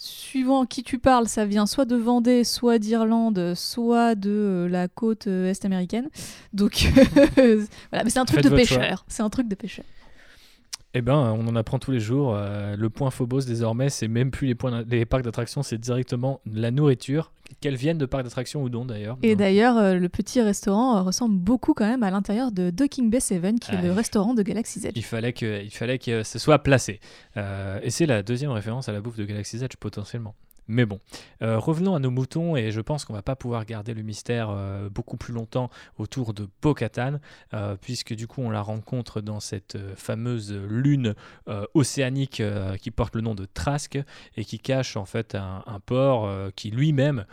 suivant qui tu parles, ça vient soit de Vendée, soit d'Irlande, soit de euh, la côte euh, est américaine. Donc voilà, mais c'est un truc de pêcheur. C'est un truc de pêcheur. Eh ben, on en apprend tous les jours. Euh, le point Phobos désormais, c'est même plus les, points, les parcs d'attractions, c'est directement la nourriture. Qu'elles viennent de parcs d'attractions ou non d'ailleurs. Et d'ailleurs, le petit restaurant ressemble beaucoup quand même à l'intérieur de Docking Bay 7, qui est le restaurant de Galaxy's Edge. Il fallait que, il fallait que ce soit placé. et c'est la deuxième référence à la bouffe de Galaxy's Edge potentiellement. Mais bon, euh, revenons à nos moutons et je pense qu'on va pas pouvoir garder le mystère euh, beaucoup plus longtemps autour de Bo-Katan, euh, puisque du coup on la rencontre dans cette fameuse lune océanique qui porte le nom de Trask et qui cache en fait un port qui lui-même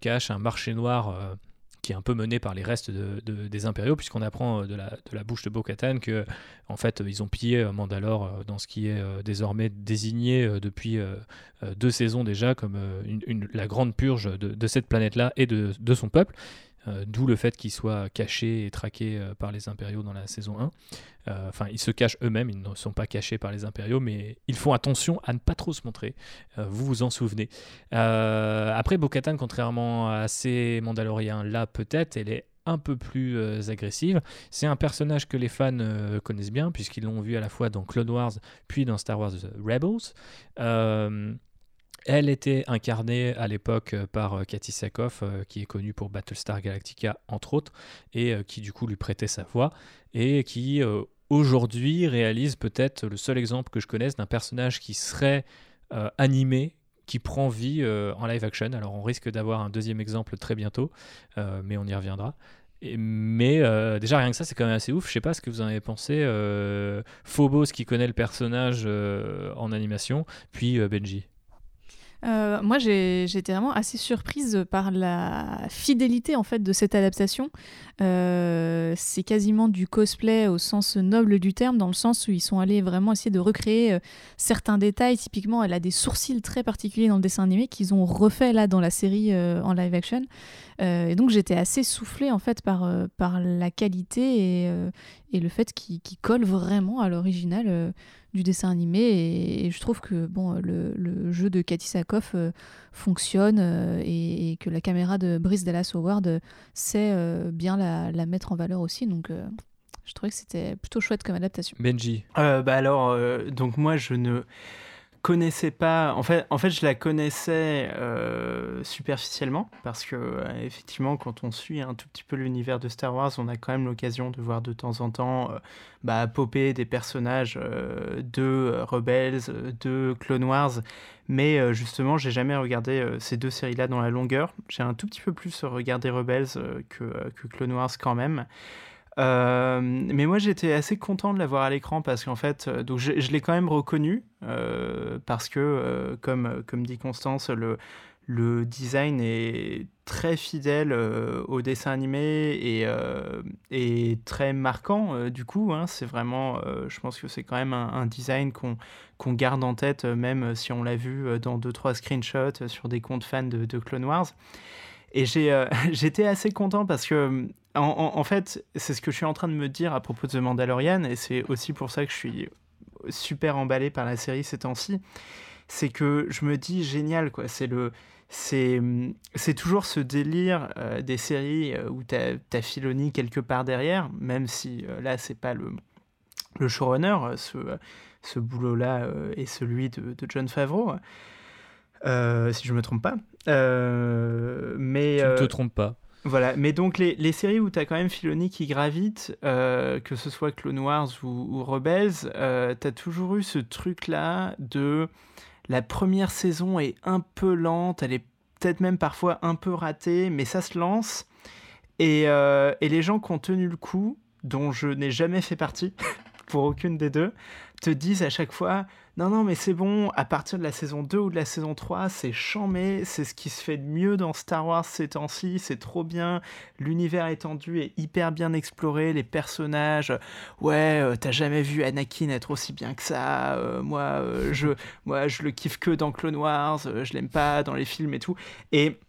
cache un marché noir qui est un peu mené par les restes des impériaux, puisqu'on apprend euh, de la, bouche de Bo-Katan que en fait ils ont pillé euh, Mandalore euh, dans ce qui est désormais désigné depuis deux saisons déjà comme la grande purge de, cette planète-là et de, son peuple. Euh, d'où le fait qu'ils soient cachés et traqués euh, par les impériaux dans la saison 1. Euh, enfin, ils se cachent eux-mêmes, ils ne sont pas cachés par les impériaux, mais ils font attention à ne pas trop se montrer. vous vous en souvenez. après, Bo-Katan, contrairement à ces Mandaloriens là, peut-être, elle est un peu plus agressive. C'est un personnage que les fans connaissent bien, puisqu'ils l'ont vu à la fois dans Clone Wars, puis dans Star Wars Rebels. Elle était incarnée à l'époque euh, par euh, Cathy Sakoff, euh, qui est connue pour Battlestar Galactica, entre autres, et qui du coup lui prêtait sa voix, et qui aujourd'hui réalise peut-être le seul exemple que je connaisse d'un personnage qui serait animé, qui prend vie en live action. Alors on risque d'avoir un deuxième exemple très bientôt, mais on y reviendra. mais déjà rien que ça c'est quand même assez ouf. Je sais pas ce que vous en avez pensé. Phobos qui connaît le personnage en animation, puis Benji. Euh, moi, été vraiment assez surprise par la fidélité en fait de cette adaptation. Euh, c'est quasiment du cosplay au sens noble du terme, dans le sens où ils sont allés vraiment essayer de recréer euh, certains détails. Typiquement, elle a des sourcils très particuliers dans le dessin animé qu'ils ont refait là dans la série en live action. et donc, j'étais assez soufflée en fait par, par la qualité et, et le fait qu'ils colle vraiment à l'original du dessin animé et, je trouve que bon le, jeu de Cathy Sakoff euh, fonctionne euh, et, que la caméra de Brice Dallas Howard sait euh, bien la, mettre en valeur aussi donc je trouvais que c'était plutôt chouette comme adaptation. Benji. bah alors donc moi je ne connaissais pas. En fait, je la connaissais euh, superficiellement parce que euh, effectivement, quand on suit un tout petit peu l'univers de Star Wars, on a quand même l'occasion de voir de temps en temps euh, bah, popper des personnages de Rebels, de Clone Wars. Mais justement, j'ai jamais regardé ces deux séries-là dans la longueur. J'ai un tout petit peu plus regardé Rebels que, que Clone Wars quand même. Euh, mais moi j'étais assez content de l'avoir à l'écran parce qu'en fait, euh, donc je, l'ai quand même reconnu euh, parce que, comme, comme dit Constance, le, le design est très fidèle au dessin animé et, et très marquant du coup. Hein, c'est vraiment, je pense que c'est quand même un, design qu'on qu'on garde en tête même si on l'a vu dans deux trois screenshots sur des comptes fans de Clone Wars. Et j'étais assez content parce que en, fait, c'est ce que je suis en train de me dire à propos de The Mandalorian, et c'est aussi pour ça que je suis super emballé par la série ces temps-ci. C'est que je me dis génial, quoi. C'est le. C'est toujours ce délire euh, des séries euh, où t'as, as Filoni quelque part derrière, même si euh, là, c'est pas le, le showrunner, ce, ce boulot-là est celui de, de John Favreau. si je me trompe pas. Mais, tu ne te trompes pas. Voilà, mais donc les, les séries où tu as quand même Filoni qui gravite, euh, que ce soit Clone Wars ou, ou Rebels, euh, tu as toujours eu ce truc-là de la première saison est un peu lente, elle est peut-être même parfois un peu ratée, mais ça se lance. Et, euh, et les gens qui ont tenu le coup, dont je n'ai jamais fait partie, pour aucune des deux, te disent à chaque fois non, non, mais c'est bon, à partir de la saison 2 ou de la saison 3, c'est chamé, c'est ce qui se fait de mieux dans Star Wars ces temps-ci, c'est trop bien, l'univers étendu est hyper bien exploré, les personnages, ouais, euh, t'as jamais vu Anakin être aussi bien que ça, euh, moi, euh, je, moi, je le kiffe que dans Clone Wars, je l'aime pas dans les films et tout. Et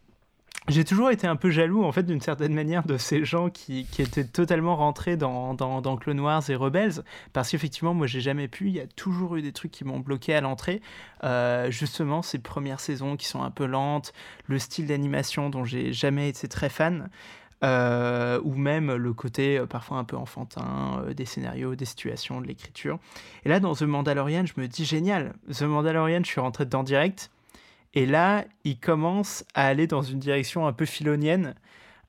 j'ai toujours été un peu jaloux, en fait, d'une certaine manière, de ces gens qui, qui étaient totalement rentrés dans, dans, dans, Clone Wars et Rebels, parce qu'effectivement, moi, j'ai jamais pu. Il y a toujours eu des trucs qui m'ont bloqué à l'entrée. Euh, justement, ces premières saisons qui sont un peu lentes, le style d'animation dont j'ai jamais été très fan. Euh, ou même le côté euh, parfois un peu enfantin des scénarios, des situations, de l'écriture. Et là, dans The Mandalorian, je me dis génial. The Mandalorian, je suis rentré dedans direct. Et là, il commence à aller dans une direction un peu philonienne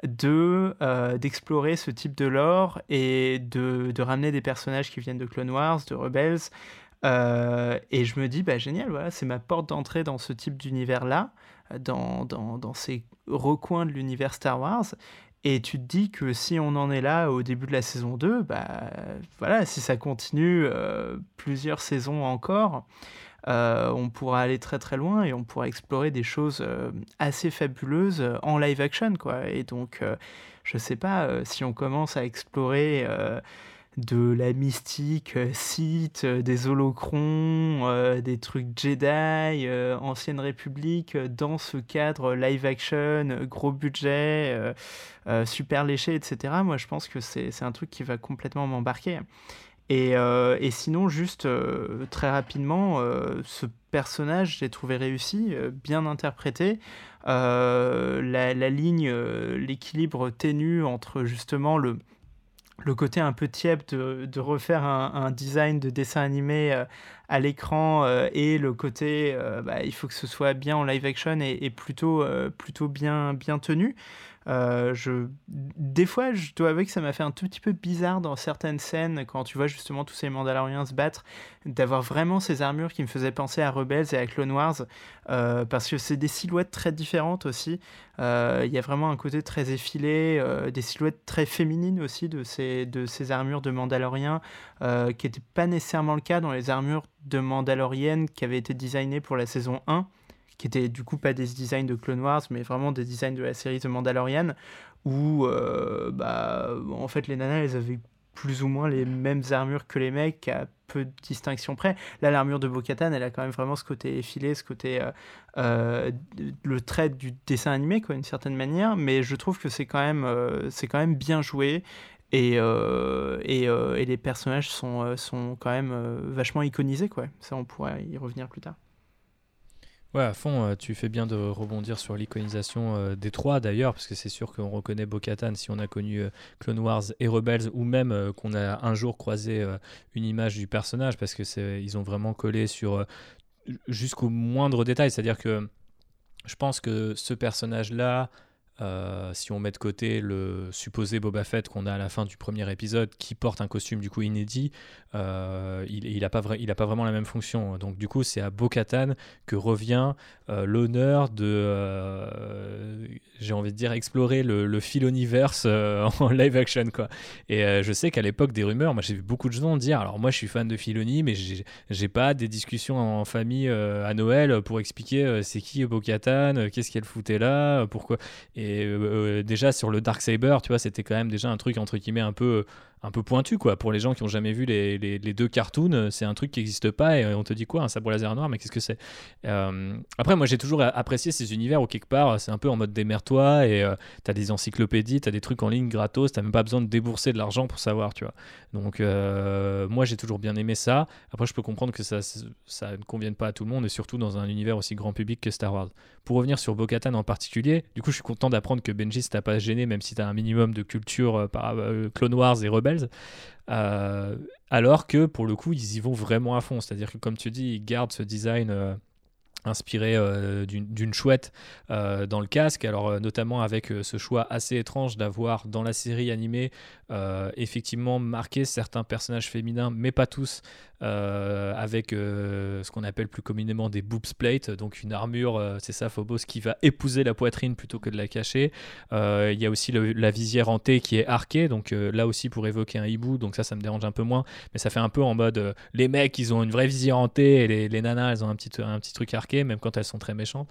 de euh, d'explorer ce type de lore et de, de, ramener des personnages qui viennent de Clone Wars, de Rebels. Euh, et je me dis, bah génial, voilà, c'est ma porte d'entrée dans ce type d'univers-là, dans, dans, dans, ces recoins de l'univers Star Wars. Et tu te dis que si on en est là au début de la saison 2, bah voilà, si ça continue euh, plusieurs saisons encore, euh, on pourra aller très très loin et on pourra explorer des choses euh, assez fabuleuses en live action quoi. Et donc je sais pas si on commence à explorer de la mystique, Sith, des holocrons, des trucs Jedi, Ancienne République, dans ce cadre live action, gros budget, super léché, etc. Moi, je pense que c'est un truc qui va complètement m'embarquer. Et, et, sinon, juste très rapidement, ce personnage, j'ai trouvé réussi, bien interprété. la, la, ligne, l'équilibre ténu entre justement le, le côté un peu tiède de, refaire un, design de dessin animé euh, à l'écran euh, et le côté euh, bah, il faut que ce soit bien en live action et, plutôt, plutôt bien, bien tenu. Euh, je... Des fois, je dois avouer que ça m'a fait un tout petit peu bizarre dans certaines scènes, quand tu vois justement tous ces Mandaloriens se battre, d'avoir vraiment ces armures qui me faisaient penser à Rebels et à Clone Wars, euh, parce que c'est des silhouettes très différentes aussi. Euh, il y a vraiment un côté très effilé, des silhouettes très féminines aussi de ces, de ces armures de Mandaloriens, qui n'étaient pas nécessairement le cas dans les armures de Mandaloriennes qui avaient été designées pour la saison 1 qui étaient du coup pas des designs de Clone Wars, mais vraiment des designs de la série The Mandalorian, où euh, bah, en fait les nanas elles avaient plus ou moins les mêmes armures que les mecs, à peu de distinction près. Là, l'armure de Bo-Katan, elle a quand même vraiment ce côté effilé, ce côté euh, euh, le trait du dessin animé, quoi, d'une certaine manière. Mais je trouve que c'est quand même, c'est quand même bien joué. Et, et, et, les personnages sont, sont quand même vachement iconisés, quoi. Ça, on pourrait y revenir plus tard. Ouais, à fond, euh, tu fais bien de rebondir sur l'iconisation euh, des trois d'ailleurs, parce que c'est sûr qu'on reconnaît Bo-Katan si on a connu euh, Clone Wars et Rebels, ou même qu'on a un jour croisé une image du personnage, parce que c'est ils ont vraiment collé sur jusqu'au moindre détail. C'est-à-dire que je pense que ce personnage-là, euh, si on met de côté le supposé Boba Fett qu'on a à la fin du premier épisode, qui porte un costume du coup inédit, euh, il n'a pas, vraiment la même fonction. Donc du coup, c'est à Bo-Katan que revient euh, l'honneur de, j'ai envie de dire, explorer le, le Philoniverse en live action. Quoi. Et je sais qu'à l'époque des rumeurs, moi j'ai vu beaucoup de gens dire, alors moi je suis fan de Filoni, mais j'ai pas des discussions en famille à Noël pour expliquer c'est qui Bo-Katan, qu'est-ce qu'elle foutait là, pourquoi. Et et euh, déjà sur le Dark Saber, tu vois, c'était quand même déjà un truc entre guillemets un peu un peu pointu quoi. Pour les gens qui ont jamais vu les, les, deux cartoons c'est un truc qui n'existe pas et on te dit quoi un sabre laser noir mais qu'est-ce que c'est? Euh, après moi j'ai toujours apprécié ces univers où quelque part c'est un peu en mode démerde-toi et euh, tu as des encyclopédies tu as des trucs en ligne gratos t'as même pas besoin de débourser de l'argent pour savoir tu vois. Donc euh, moi j'ai toujours bien aimé ça. Après je peux comprendre que ça, ça ne convienne pas à tout le monde et surtout dans un univers aussi grand public que Star Wars. Pour revenir sur Bo-Katan en particulier du coup je suis content d'apprendre que Benji ça t'a pas gêné même si tu as un minimum de culture par Clone Wars et Rebels euh, alors que pour le coup, ils y vont vraiment à fond. C'est-à-dire que, comme tu dis, ils gardent ce design. Euh, inspiré euh, d'une chouette dans le casque, alors notamment avec ce choix assez étrange d'avoir dans la série animée effectivement marqué certains personnages féminins, mais pas tous, euh, avec euh, ce qu'on appelle plus communément des boobs plate, donc une armure, euh, c'est ça Phobos, qui va épouser la poitrine plutôt que de la cacher. Il y a aussi la visière T qui est arquée, donc là aussi pour évoquer un hibou, donc ça, ça me dérange un peu moins, mais ça fait un peu en mode les mecs, ils ont une vraie visière T et les, les, nanas, elles ont un petit, un petit truc arqué, même quand elles sont très méchantes.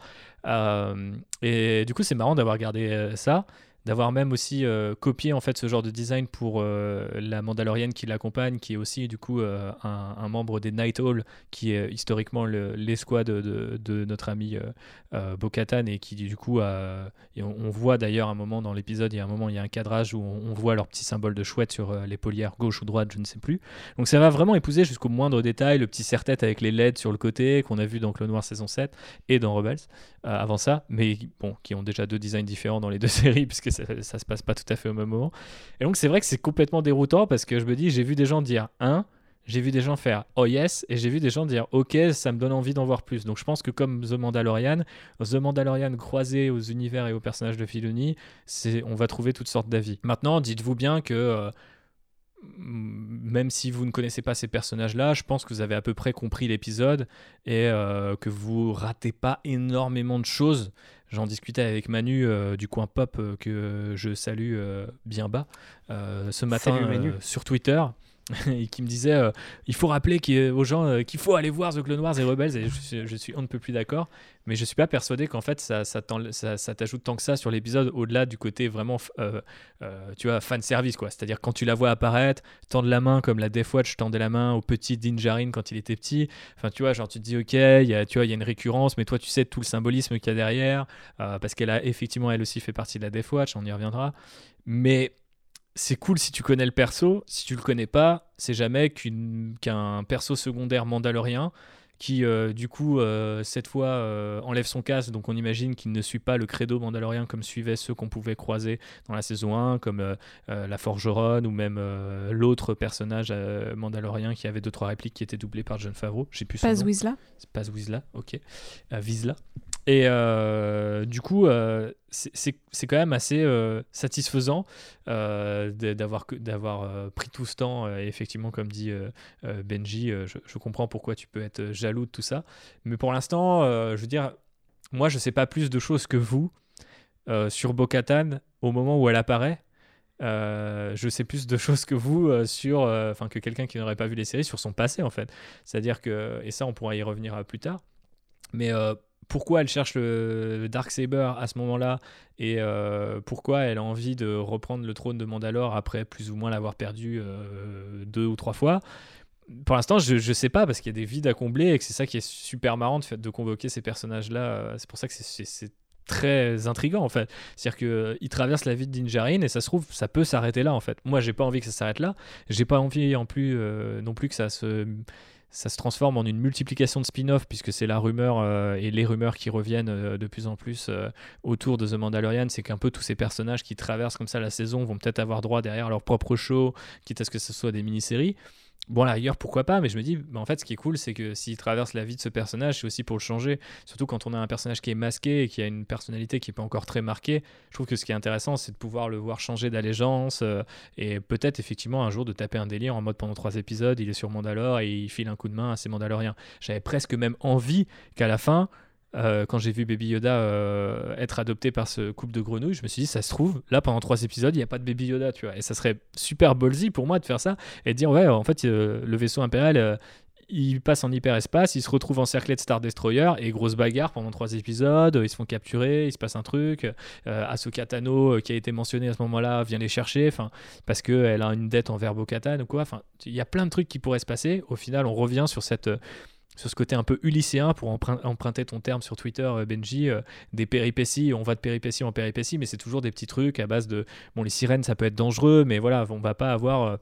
et du coup, c'est marrant d'avoir gardé ça d'avoir même aussi euh, copié en fait ce genre de design pour euh, la Mandalorienne qui l'accompagne, qui est aussi du coup euh, un, membre des Night Hall, qui est historiquement l'escouade de, notre ami Bo-Katan et qui du coup et on, voit d'ailleurs un moment dans l'épisode, il y a un moment, il y a un cadrage où on, voit leur petit symbole de chouette sur les gauche ou droite, je ne sais plus. Donc ça va vraiment épouser jusqu'au moindre détail le petit serre-tête avec les LED sur le côté qu'on a vu dans Clone Noir saison 7 et dans Rebels avant ça, mais bon, qui ont déjà deux designs différents dans les deux séries puisque ça, se passe pas tout à fait au même moment. Et donc c'est vrai que c'est complètement déroutant parce que je me dis, j'ai vu des gens dire un, j'ai vu des gens faire oh yes et j'ai vu des gens dire ok ça me donne envie d'en voir plus donc je pense que comme The Mandalorian The Mandalorian croisé aux univers et aux personnages de Filoni on va trouver toutes sortes d'avis maintenant dites-vous bien que euh, même si vous ne connaissez pas ces personnages-là, je pense que vous avez à peu près compris l'épisode et euh, que vous ratez pas énormément de choses. J'en discutais avec Manu euh, du coin pop que je salue bien bas ce matin sur Twitter. et qui me disait euh, il faut rappeler aux gens euh, qu'il faut aller voir The Clone Wars et Rebels et je, suis on ne peut plus d'accord mais je suis pas persuadé qu'en fait ça, t'ajoute tant que ça sur l'épisode au-delà du côté vraiment euh, tu vois fan service quoi. C'est-à-dire quand tu la vois apparaître tendre la main comme la Death Watch tendait la main au petit Din Djarin quand il était petit. Enfin tu vois genre tu te dis ok tu vois il y a une récurrence mais toi tu sais tout le symbolisme qu'il y a derrière parce qu'elle a effectivement elle aussi fait partie de la Death Watch on y reviendra. Mais c'est cool si tu connais le perso. Si tu le connais pas, c'est jamais qu'un perso secondaire mandalorien qui, euh, du coup, euh, cette fois, euh, enlève son casque. Donc, on imagine qu'il ne suit pas le credo mandalorien comme suivaient ceux qu'on pouvait croiser dans la saison 1, comme la Forgeronne ou même l'autre personnage mandalorien qui avait deux trois répliques qui étaient doublées par John Favreau. J'ai plus Paz Wizla. Paz Wizla, ok. Vizla. Et euh, du coup, euh, c'est quand même assez euh, satisfaisant d'avoir pris tout ce temps. et effectivement, comme dit Benji, je, comprends pourquoi tu peux être jaloux de tout ça. Mais pour l'instant, je veux dire, moi, je sais pas plus de choses que vous sur Bokatan au moment où elle apparaît. je sais plus de choses que vous sur, enfin que quelqu'un qui n'aurait pas vu les séries sur son passé en fait. C'est-à-dire que, et ça on pourra y revenir plus tard, mais pourquoi elle cherche le, Dark Saber à ce moment-là et euh, pourquoi elle a envie de reprendre le trône de Mandalore après plus ou moins l'avoir perdu euh, deux ou trois fois. Pour l'instant, je ne sais pas parce qu'il y a des vides à combler et que c'est ça qui est super marrant de, fait, de convoquer ces personnages-là. Euh, c'est pour ça que c'est très intriguant en fait. C'est-à-dire qu'il traverse la vie de Dinjarin et ça se trouve, ça peut s'arrêter là en fait. Moi, j'ai pas envie que ça s'arrête là. J'ai pas envie en plus non plus que ça se ça se transforme en une multiplication de spin-off puisque c'est la rumeur euh, et les rumeurs qui reviennent euh, de plus en plus euh, autour de The Mandalorian, c'est qu'un peu tous ces personnages qui traversent comme ça la saison vont peut-être avoir droit derrière leur propre show, quitte à ce que ce soit des mini-séries. Bon, à la rigueur, pourquoi pas, mais je me dis, bah, en fait, ce qui est cool, c'est que s'il traverse la vie de ce personnage, c'est aussi pour le changer. Surtout quand on a un personnage qui est masqué et qui a une personnalité qui n'est pas encore très marquée. Je trouve que ce qui est intéressant, c'est de pouvoir le voir changer d'allégeance euh, et peut-être effectivement un jour de taper un délire en mode pendant trois épisodes, il est sur Mandalore et il file un coup de main à ses Mandaloriens. J'avais presque même envie qu'à la fin, euh, quand j'ai vu Baby Yoda euh, être adopté par ce couple de grenouilles, je me suis dit, ça se trouve, là pendant trois épisodes, il n'y a pas de Baby Yoda, tu vois. Et ça serait super ballsy pour moi de faire ça et de dire, ouais, en fait, euh, le vaisseau impérial, il passe en hyperespace, il se retrouve encerclé de Star Destroyer et grosse bagarre pendant trois épisodes, ils se font capturer, il se passe un truc. Ahsoka Tano, qui a été mentionné à ce moment-là, vient les chercher, enfin, parce qu'elle a une dette envers Bo-Katan ou quoi. Enfin, il y a plein de trucs qui pourraient se passer. Au final, on revient sur cette sur ce côté un peu ulycéen, pour emprunter ton terme sur Twitter, euh, Benji, euh, des péripéties, on va de péripéties en péripéties, mais c'est toujours des petits trucs à base de, bon, les sirènes, ça peut être dangereux, mais voilà, on va pas avoir...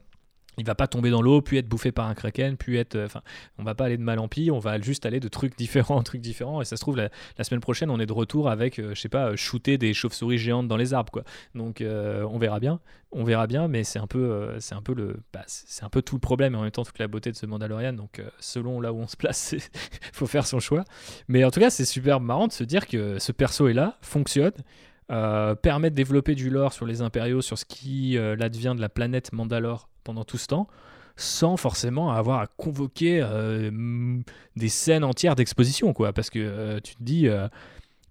Euh, il va pas tomber dans l'eau, puis être bouffé par un kraken, puis être. Enfin, on va pas aller de mal en pis, on va juste aller de trucs différents en trucs différents. Et ça se trouve, la, semaine prochaine, on est de retour avec, je sais pas, shooter des chauves-souris géantes dans les arbres, quoi. Donc, on verra bien on verra bien, mais c'est un peu, euh, c'est un peu le, bah, c'est un peu tout le problème et en même temps toute la beauté de ce Mandalorian. Donc euh, selon là où on se place, faut faire son choix. Mais en tout cas, c'est super marrant de se dire que ce perso est là, fonctionne, euh, permet de développer du lore sur les impériaux, sur ce qui l'advient de la planète Mandalore pendant tout ce temps, sans forcément avoir à convoquer des scènes entières d'exposition, quoi. Parce que tu te dis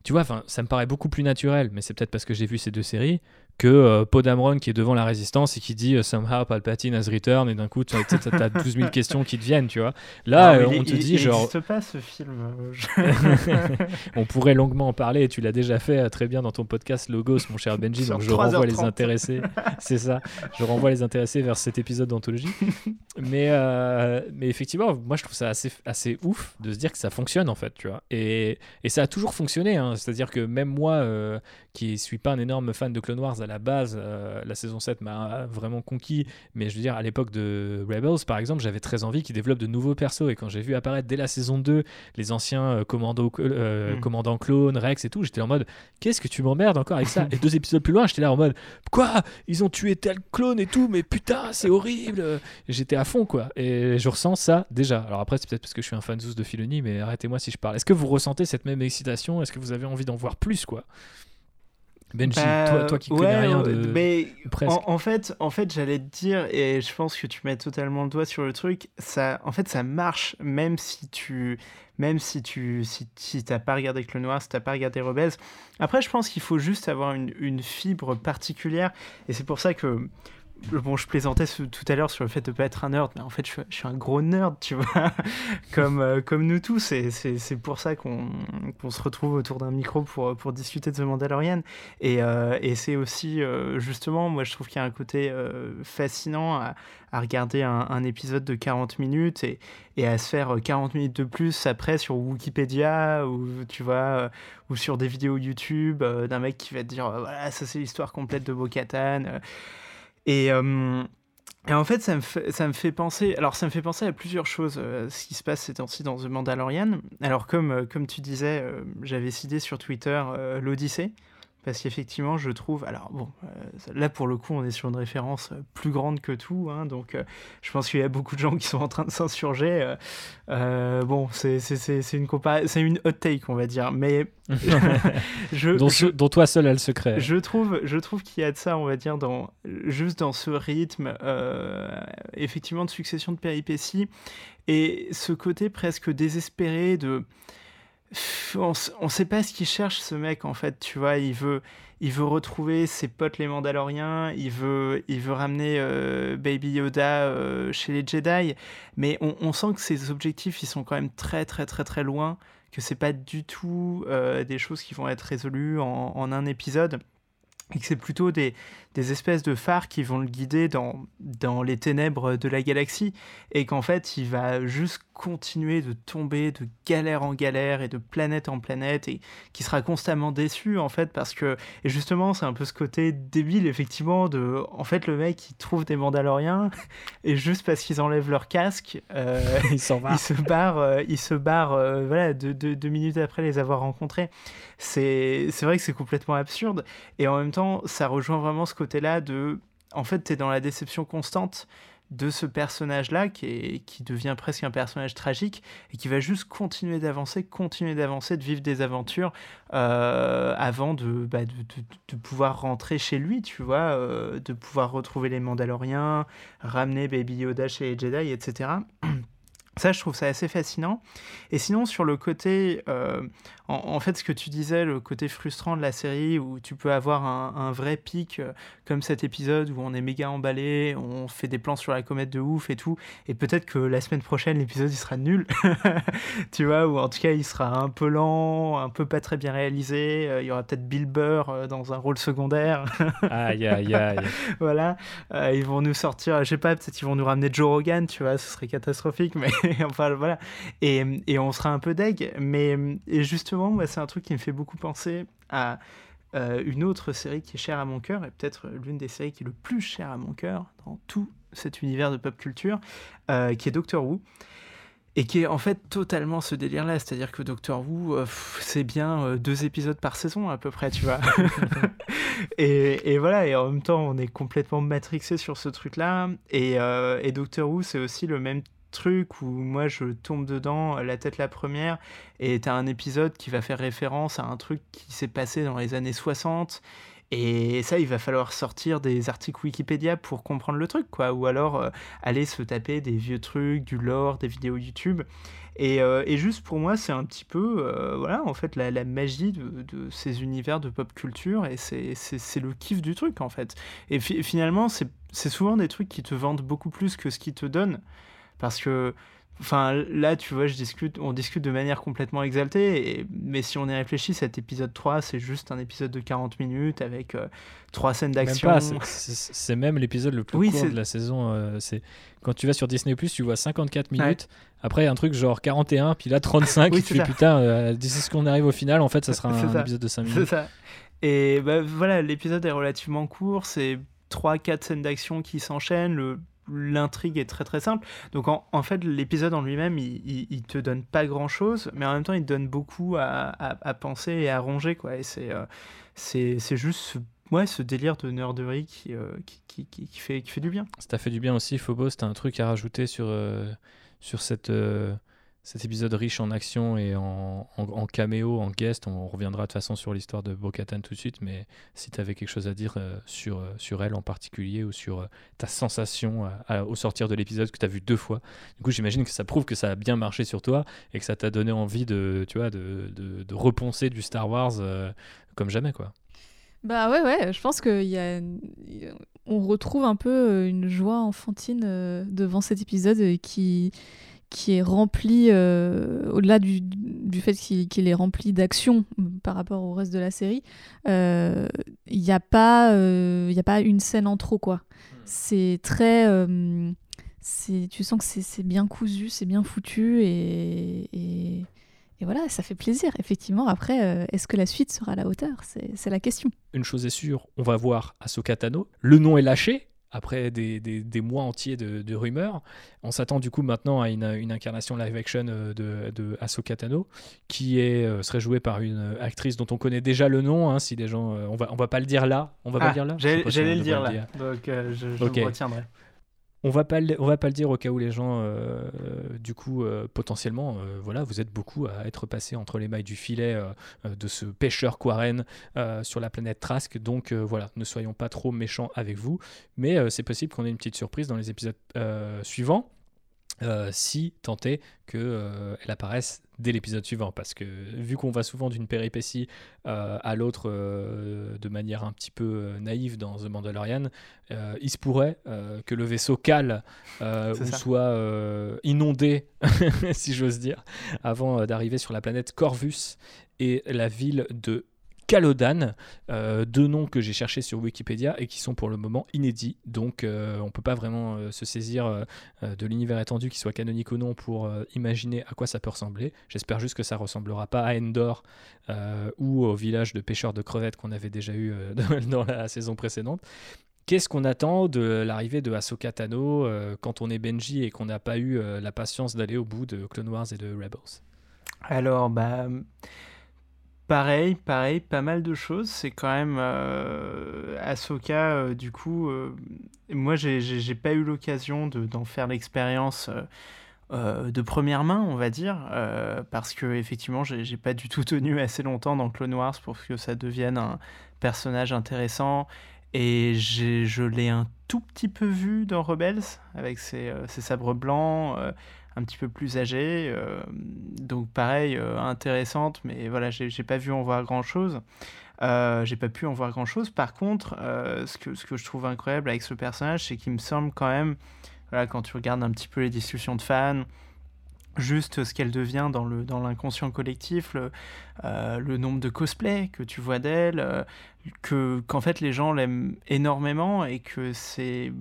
tu vois, ça me paraît beaucoup plus naturel, mais c'est peut-être parce que j'ai vu ces deux séries, que euh, Podamron qui est devant la résistance et qui dit euh, somehow Palpatine has returned et d'un coup tu as 12 000 questions qui te viennent tu vois. Là euh, on te dit genre il pas ce film on pourrait longuement en parler et tu l'as déjà fait très bien dans ton podcast Logos mon cher Benji donc je renvoie les intéressés. C'est ça. Je renvoie les intéressés vers cet épisode d'anthologie. Mais mais effectivement moi je trouve ça assez assez ouf de se dire que ça fonctionne en fait tu vois. Et, et ça a toujours fonctionné hein. c'est à dire que même moi qui suis pas un énorme fan de Clone Wars à la base, euh, la saison 7 m'a vraiment conquis. Mais je veux dire, à l'époque de Rebels, par exemple, j'avais très envie qu'ils développent de nouveaux persos. Et quand j'ai vu apparaître dès la saison 2 les anciens euh, commando, euh, mm. commandants clones, Rex et tout, j'étais en mode qu'est-ce que tu m'emmerdes encore avec ça? Et deux épisodes plus loin, j'étais là en mode quoi? Ils ont tué tel clone et tout, mais putain, c'est horrible J'étais à fond quoi. Et je ressens ça déjà. Alors après, c'est peut-être parce que je suis un fan de Filoni, mais arrêtez-moi si je parle. Est-ce que vous ressentez cette même excitation? Est-ce que vous avez envie d'en voir plus quoi? Benji, bah, toi, qui connais rien de, mais En, fait, en fait, j'allais te dire, et je pense que tu mets totalement le doigt sur le truc. Ça, en fait, ça marche même si tu, même si tu, si, si t'as pas regardé Clone Noir, si t'as pas regardé Rebels. Après, je pense qu'il faut juste avoir une, une fibre particulière, et c'est pour ça que Bon, je plaisantais tout à l'heure sur le fait de ne pas être un nerd, mais en fait, je, suis un gros nerd, tu vois, comme, euh, comme nous tous. C'est pour ça qu'on se retrouve autour d'un micro pour, pour discuter de The Mandalorian. Et, euh, et c'est aussi, euh, justement, moi, je trouve qu'il y a un côté fascinant à, à regarder un, un, épisode de 40 minutes et, et, à se faire 40 minutes de plus après sur Wikipédia ou, tu vois, ou sur des vidéos YouTube d'un mec qui va te dire voilà, ça, c'est l'histoire complète de Bo-Katan. Et, euh, et, en fait, ça me fait, ça me fait penser. Alors, ça me fait penser à plusieurs choses, euh, ce qui se passe ces temps-ci dans The Mandalorian. Alors, comme, euh, comme tu disais, j'avais cité sur Twitter l'Odyssée parce qu'effectivement, je trouve. Alors, bon, euh, là pour le coup, on est sur une référence euh, plus grande que tout, hein, donc euh, je pense qu'il y a beaucoup de gens qui sont en train de s'insurger. bon, c'est une, hot take, on va dire, mais. je, dont, toi seul a le secret. Je trouve, je trouve qu'il y a de ça, on va dire, dans, juste dans ce rythme, effectivement, de succession de péripéties, et ce côté presque désespéré de on, sait pas ce qu'il cherche ce mec en fait, tu vois, il veut il veut retrouver ses potes les Mandaloriens, il veut il veut ramener euh, Baby Yoda euh, chez les Jedi, mais on, sent que ses objectifs ils sont quand même très très très très loin, que c'est pas du tout euh, des choses qui vont être résolues en, en un épisode. Et que c'est plutôt des, des, espèces de phares qui vont le guider dans, dans les ténèbres de la galaxie, et qu'en fait, il va juste continuer de tomber de galère en galère et de planète en planète, et qui sera constamment déçu, en fait, parce que, et justement, c'est un peu ce côté débile, effectivement, de, en fait, le mec, il trouve des Mandaloriens, et juste parce qu'ils enlèvent leur casque, euh, il, se barre, euh, il se barre, euh, voilà, deux, deux, deux minutes après les avoir rencontrés. C'est vrai que c'est complètement absurde, et en même temps, ça rejoint vraiment ce côté-là de. En fait, tu es dans la déception constante de ce personnage-là qui, qui devient presque un personnage tragique et qui va juste continuer d'avancer, continuer d'avancer, de vivre des aventures euh, avant bah, de, de, pouvoir rentrer chez lui, tu vois, euh, de pouvoir retrouver les Mandaloriens, ramener Baby Yoda chez les Jedi, etc. Ça, je trouve ça assez fascinant. Et sinon, sur le côté, euh, en, fait, ce que tu disais, le côté frustrant de la série, où tu peux avoir un, vrai pic, euh, comme cet épisode où on est méga emballé, on fait des plans sur la comète de ouf et tout, et peut-être que la semaine prochaine, l'épisode, il sera nul, tu vois, ou en tout cas, il sera un peu lent, un peu pas très bien réalisé, euh, il y aura peut-être Bill Burr dans un rôle secondaire. aïe, aïe, aïe. voilà, ils vont nous sortir, je sais pas, peut-être ils vont nous ramener Joe Rogan, tu vois, ce serait catastrophique, mais enfin voilà. Et, et, on sera un peu deg. Mais et justement, moi, c'est un truc qui me fait beaucoup penser à euh, une autre série qui est chère à mon cœur, et peut-être l'une des séries qui est le plus chère à mon cœur dans tout cet univers de pop culture, euh, qui est Doctor Who. Et qui est en fait totalement ce délire-là, c'est-à-dire que Doctor Who, euh, c'est bien deux épisodes par saison à peu près, tu vois. et, et, voilà, et en même temps, on est complètement matrixé sur ce truc-là. Et, et Doctor Who, c'est aussi le même truc où moi je tombe dedans la tête la première et t'as un épisode qui va faire référence à un truc qui s'est passé dans les années 60 et ça, il va falloir sortir des articles Wikipédia pour comprendre le truc, quoi. Ou alors euh, aller se taper des vieux trucs, du lore, des vidéos YouTube. Et, euh, et juste pour moi, c'est un petit peu, euh, voilà, en fait, la, la magie de, de, ces univers de pop culture. Et c'est le kiff du truc, en fait. Et finalement, c'est souvent des trucs qui te vendent beaucoup plus que ce qu'ils te donnent. Parce que, enfin, là, tu vois, je discute, on discute de manière complètement exaltée, et, mais si on y réfléchit, cet épisode 3, c'est juste un épisode de 40 minutes avec euh, trois scènes d'action. C'est même l'épisode le plus court de la saison. Euh, c'est Quand tu vas sur Disney, tu vois 54 minutes. Après, un truc genre 41, puis là 35, et puis putain, euh, d'ici ce qu'on arrive au final, en fait, ça sera un, épisode de 5 minutes. Ça. Et bah, voilà, l'épisode est relativement court, c'est 3-4 scènes d'action qui s'enchaînent, le l'intrigue est très très simple. Donc en, en fait, l'épisode en lui-même, il, il, te donne pas grand-chose, mais en même temps, il te donne beaucoup à, à, penser et à ronger. Quoi. Et c'est, euh, c'est, juste ce, ouais, ce délire de nerderie qui, euh, qui, qui, qui, fait, qui fait du bien. Ça fait du bien aussi, Phobos, t'as un truc à rajouter sur, euh, sur cette cet épisode riche en action et en, en, caméo, en guest. On reviendra de toute façon sur l'histoire de Bo-Katan tout de suite, mais si tu avais quelque chose à dire euh, sur, euh, sur elle en particulier ou sur euh, ta sensation au sortir de l'épisode que tu as vu deux fois, du coup j'imagine que ça prouve que ça a bien marché sur toi et que ça t'a donné envie de, tu vois, de, de, du Star Wars comme jamais. quoi. Bah ouais, ouais, je pense qu'on y a... On retrouve un peu une joie enfantine devant cet épisode qui qui est rempli, euh, au-delà du, du, fait qu'il est rempli d'action par rapport au reste de la série, il euh, n'y a, pas, euh, a pas une scène en trop, quoi. Hmm. C'est très... tu sens que c'est bien cousu, c'est bien foutu, et, et, et, voilà, ça fait plaisir, effectivement. Après, est-ce que la suite sera à la hauteur? C'est la question. Une chose est sûre, on va voir Ahsoka Tano. Le nom est lâché, après des, des, mois entiers de, rumeurs. On s'attend du coup maintenant à une, une incarnation live action euh, de, de Ahsoka Tano, qui est, euh, serait jouée par une actrice dont on connaît déjà le nom. Hein, si des gens, euh, on va on va pas le dire là, on va pas le ah, dire là? J'allais le dire là, donc je, je me retiendrai. On va pas on va pas le dire au cas où les gens, euh, du coup, euh, potentiellement, euh, voilà, vous êtes beaucoup à être passé entre les mailles du filet de ce pêcheur Quarren sur la planète Trask. Donc voilà, ne soyons pas trop méchants avec vous, mais c'est possible qu'on ait une petite surprise dans les épisodes suivants. Euh, si tant est qu'elle euh, apparaisse dès l'épisode suivant. Parce que vu qu'on va souvent d'une péripétie euh, à l'autre de manière un petit peu naïve dans The Mandalorian, il se pourrait que le vaisseau cale ou soit inondé, si j'ose dire, avant d'arriver sur la planète Corvus et la ville de Calodan, euh, deux noms que j'ai cherchés sur Wikipédia et qui sont pour le moment inédits. Donc euh, on ne peut pas vraiment euh, se saisir de l'univers étendu, qui soit canonique ou non, pour imaginer à quoi ça peut ressembler. J'espère juste que ça ressemblera pas à Endor ou au village de pêcheurs de crevettes qu'on avait déjà eu dans la saison précédente. Qu'est-ce qu'on attend de l'arrivée de Ahsoka Tano quand on est Benji et qu'on n'a pas eu la patience d'aller au bout de Clone Wars et de Rebels? Alors, bah, Pareil, pareil, pas mal de choses. C'est quand même euh, Ahsoka, euh, du coup, euh, moi j'ai pas eu l'occasion d'en faire l'expérience de première main, on va dire, parce que effectivement j'ai pas du tout tenu assez longtemps dans Clone Wars pour que ça devienne un personnage intéressant. Et je l'ai un tout petit peu vu dans Rebels, avec ses, ses sabres blancs un petit peu plus âgée. Euh, donc pareil, euh, intéressante, mais voilà, j'ai pas vu en voir grand-chose. Euh, j'ai pas pu en voir grand-chose. Par contre, ce, que, ce que je trouve incroyable avec ce personnage, c'est qu'il me semble quand même, voilà, quand tu regardes un petit peu les discussions de fans, juste ce qu'elle devient dans le dans l'inconscient collectif, le, euh, nombre de cosplays que tu vois d'elle, euh, que qu'en fait les gens l'aiment énormément et que c'est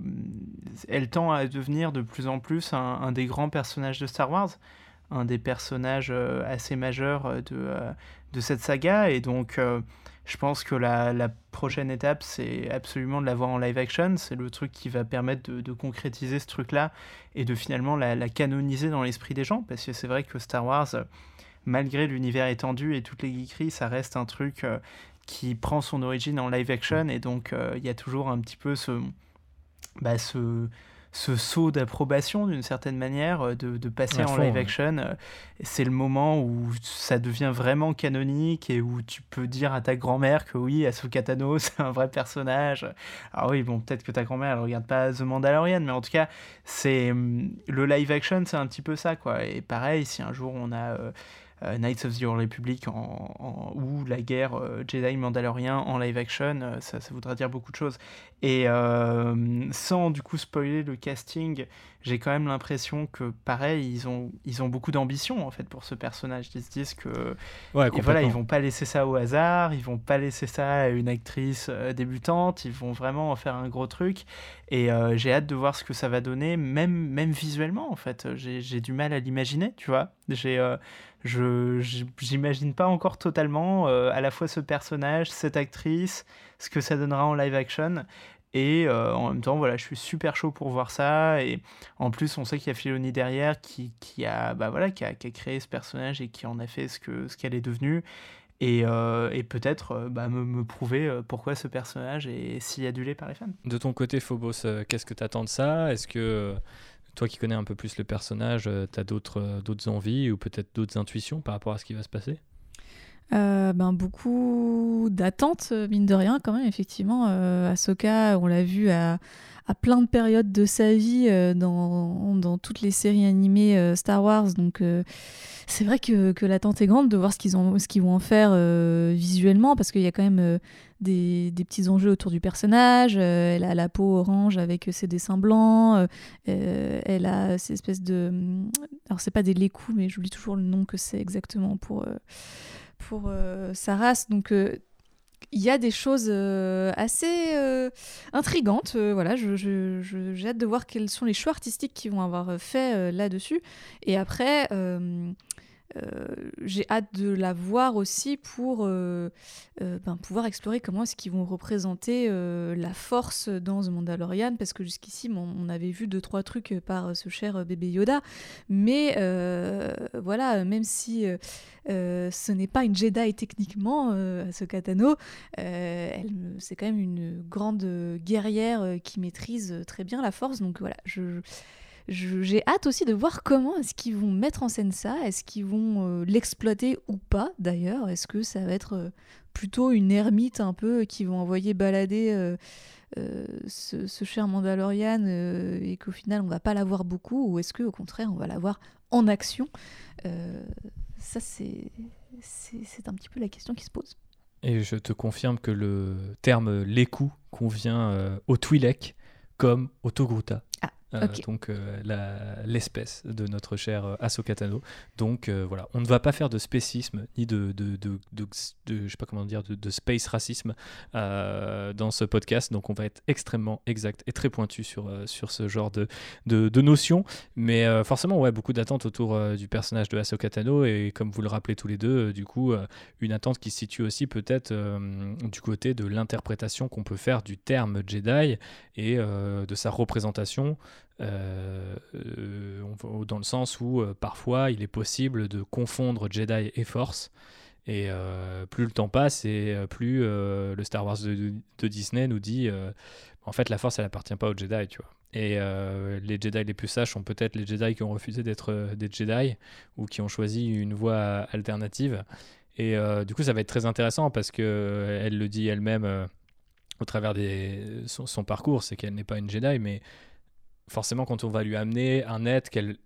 elle tend à devenir de plus en plus un, des grands personnages de Star Wars, un des personnages euh, assez majeurs de de cette saga. Et donc je pense que la, la prochaine étape, c'est absolument de la voir en live action. C'est le truc qui va permettre de, concrétiser ce truc-là et de finalement la, canoniser dans l'esprit des gens. Parce que c'est vrai que Star Wars, malgré l'univers étendu et toutes les geekeries, ça reste un truc euh, qui prend son origine en live action. Et donc, euh, il y a toujours un petit peu ce, bah, ce, ce saut d'approbation d'une certaine manière, euh, de, passer en live action. Euh, c'est le moment où ça devient vraiment canonique et où tu peux dire à ta grand-mère que oui, Ahsoka Tano, c'est un vrai personnage. Alors oui, bon, peut-être que ta grand-mère, elle regarde pas The Mandalorian, mais en tout cas, c'est hum, le live action, c'est un petit peu ça, quoi. Et pareil, si un jour on a... Euh, Knights of the Old Republic en, ou la guerre euh, Jedi Mandalorian en live action, euh, ça, ça, voudra dire beaucoup de choses. Et sans du coup spoiler le casting, j'ai quand même l'impression que pareil, ils ont, ils ont beaucoup d'ambition en fait pour ce personnage. Ils se disent que ouais, et voilà, ils vont pas laisser ça au hasard, ils vont pas laisser ça à une actrice débutante, ils vont vraiment en faire un gros truc. Et j'ai hâte de voir ce que ça va donner, même, même visuellement en fait. J'ai du mal à l'imaginer, tu vois. J'ai, je, j'imagine pas encore totalement à la fois ce personnage, cette actrice, ce que ça donnera en live action. Et en même temps, voilà, je suis super chaud pour voir ça. Et en plus, on sait qu'il y a Filoni derrière qui, qui a, bah voilà, qui a, créé ce personnage et qui en a fait ce que ce qu'elle est devenue et, euh, et peut-être euh, bah, me, me, prouver euh, pourquoi ce personnage est si adulé par les fans. De ton côté, Phobos, qu'est-ce que tu attends de ça? Est-ce que toi qui connais un peu plus le personnage, tu as d'autres, d'autres envies ou peut-être d'autres intuitions par rapport à ce qui va se passer? Ben, beaucoup d'attentes, mine de rien, quand même, effectivement. Euh, Ahsoka, on l'a vu à, à, plein de périodes de sa vie dans, dans, toutes les séries animées Star Wars. Donc, c'est vrai que, que l'attente est grande de voir ce qu'ils qu'ils vont en faire euh, visuellement, parce qu'il y a quand même euh, des, des, petits enjeux autour du personnage. Euh, elle a la peau orange avec ses dessins blancs. elle a ces espèces de. Alors, c'est pas des lécous, mais j'oublie toujours le nom que c'est exactement pour, pour sa race. Donc il y a des choses assez intrigantes. voilà, je, j'ai hâte de voir quels sont les choix artistiques qu'ils vont avoir fait là-dessus. Et après, euh, j'ai hâte de la voir aussi pour euh, euh, ben, pouvoir explorer comment est-ce qu'ils vont représenter la force dans The Mandalorian, parce que jusqu'ici, on avait vu deux, trois trucs par ce cher bébé Yoda, mais voilà, même si ce n'est pas une Jedi techniquement, ce Katano, c'est quand même une grande guerrière qui maîtrise très bien la force, donc voilà, je j'ai hâte aussi de voir comment est-ce qu'ils vont mettre en scène ça. Est-ce qu'ils vont euh, l'exploiter ou pas d'ailleurs? Est-ce que ça va être euh, plutôt une ermite un peu qui vont envoyer balader euh, ce, cher Mandalorian et qu'au final on va pas l'avoir beaucoup Ou est-ce qu'au contraire on va l'avoir en action? Ça c'est un petit peu la question qui se pose. Et je te confirme que le terme l'écou convient au Twi'lek comme au Togruta. Ah. Euh, donc euh, l'espèce de notre cher euh, Ahsoka Donc voilà, on ne va pas faire de spécisme ni de, de, de, de, je sais pas comment dire, de, space racisme dans ce podcast. Donc on va être extrêmement exact et très pointu sur, sur ce genre de, de, notions. Mais forcément, ouais, beaucoup d'attentes autour du personnage de Ahsoka Tano et comme vous le rappelez tous les deux, du coup, une attente qui se situe aussi peut-être du côté de l'interprétation qu'on peut faire du terme Jedi et de sa représentation dans le sens où euh, parfois il est possible de confondre Jedi et Force. Et plus le temps passe et plus le Star Wars de, Disney nous dit en fait la Force elle appartient pas aux Jedi, tu vois. Et les Jedi les plus sages sont peut-être les Jedi qui ont refusé d'être des Jedi ou qui ont choisi une voie alternative. Et du coup, ça va être très intéressant parce que elle le dit elle-même au travers de son, parcours, c'est qu'elle n'est pas une Jedi, mais forcément, quand on va lui amener un être qu'elle,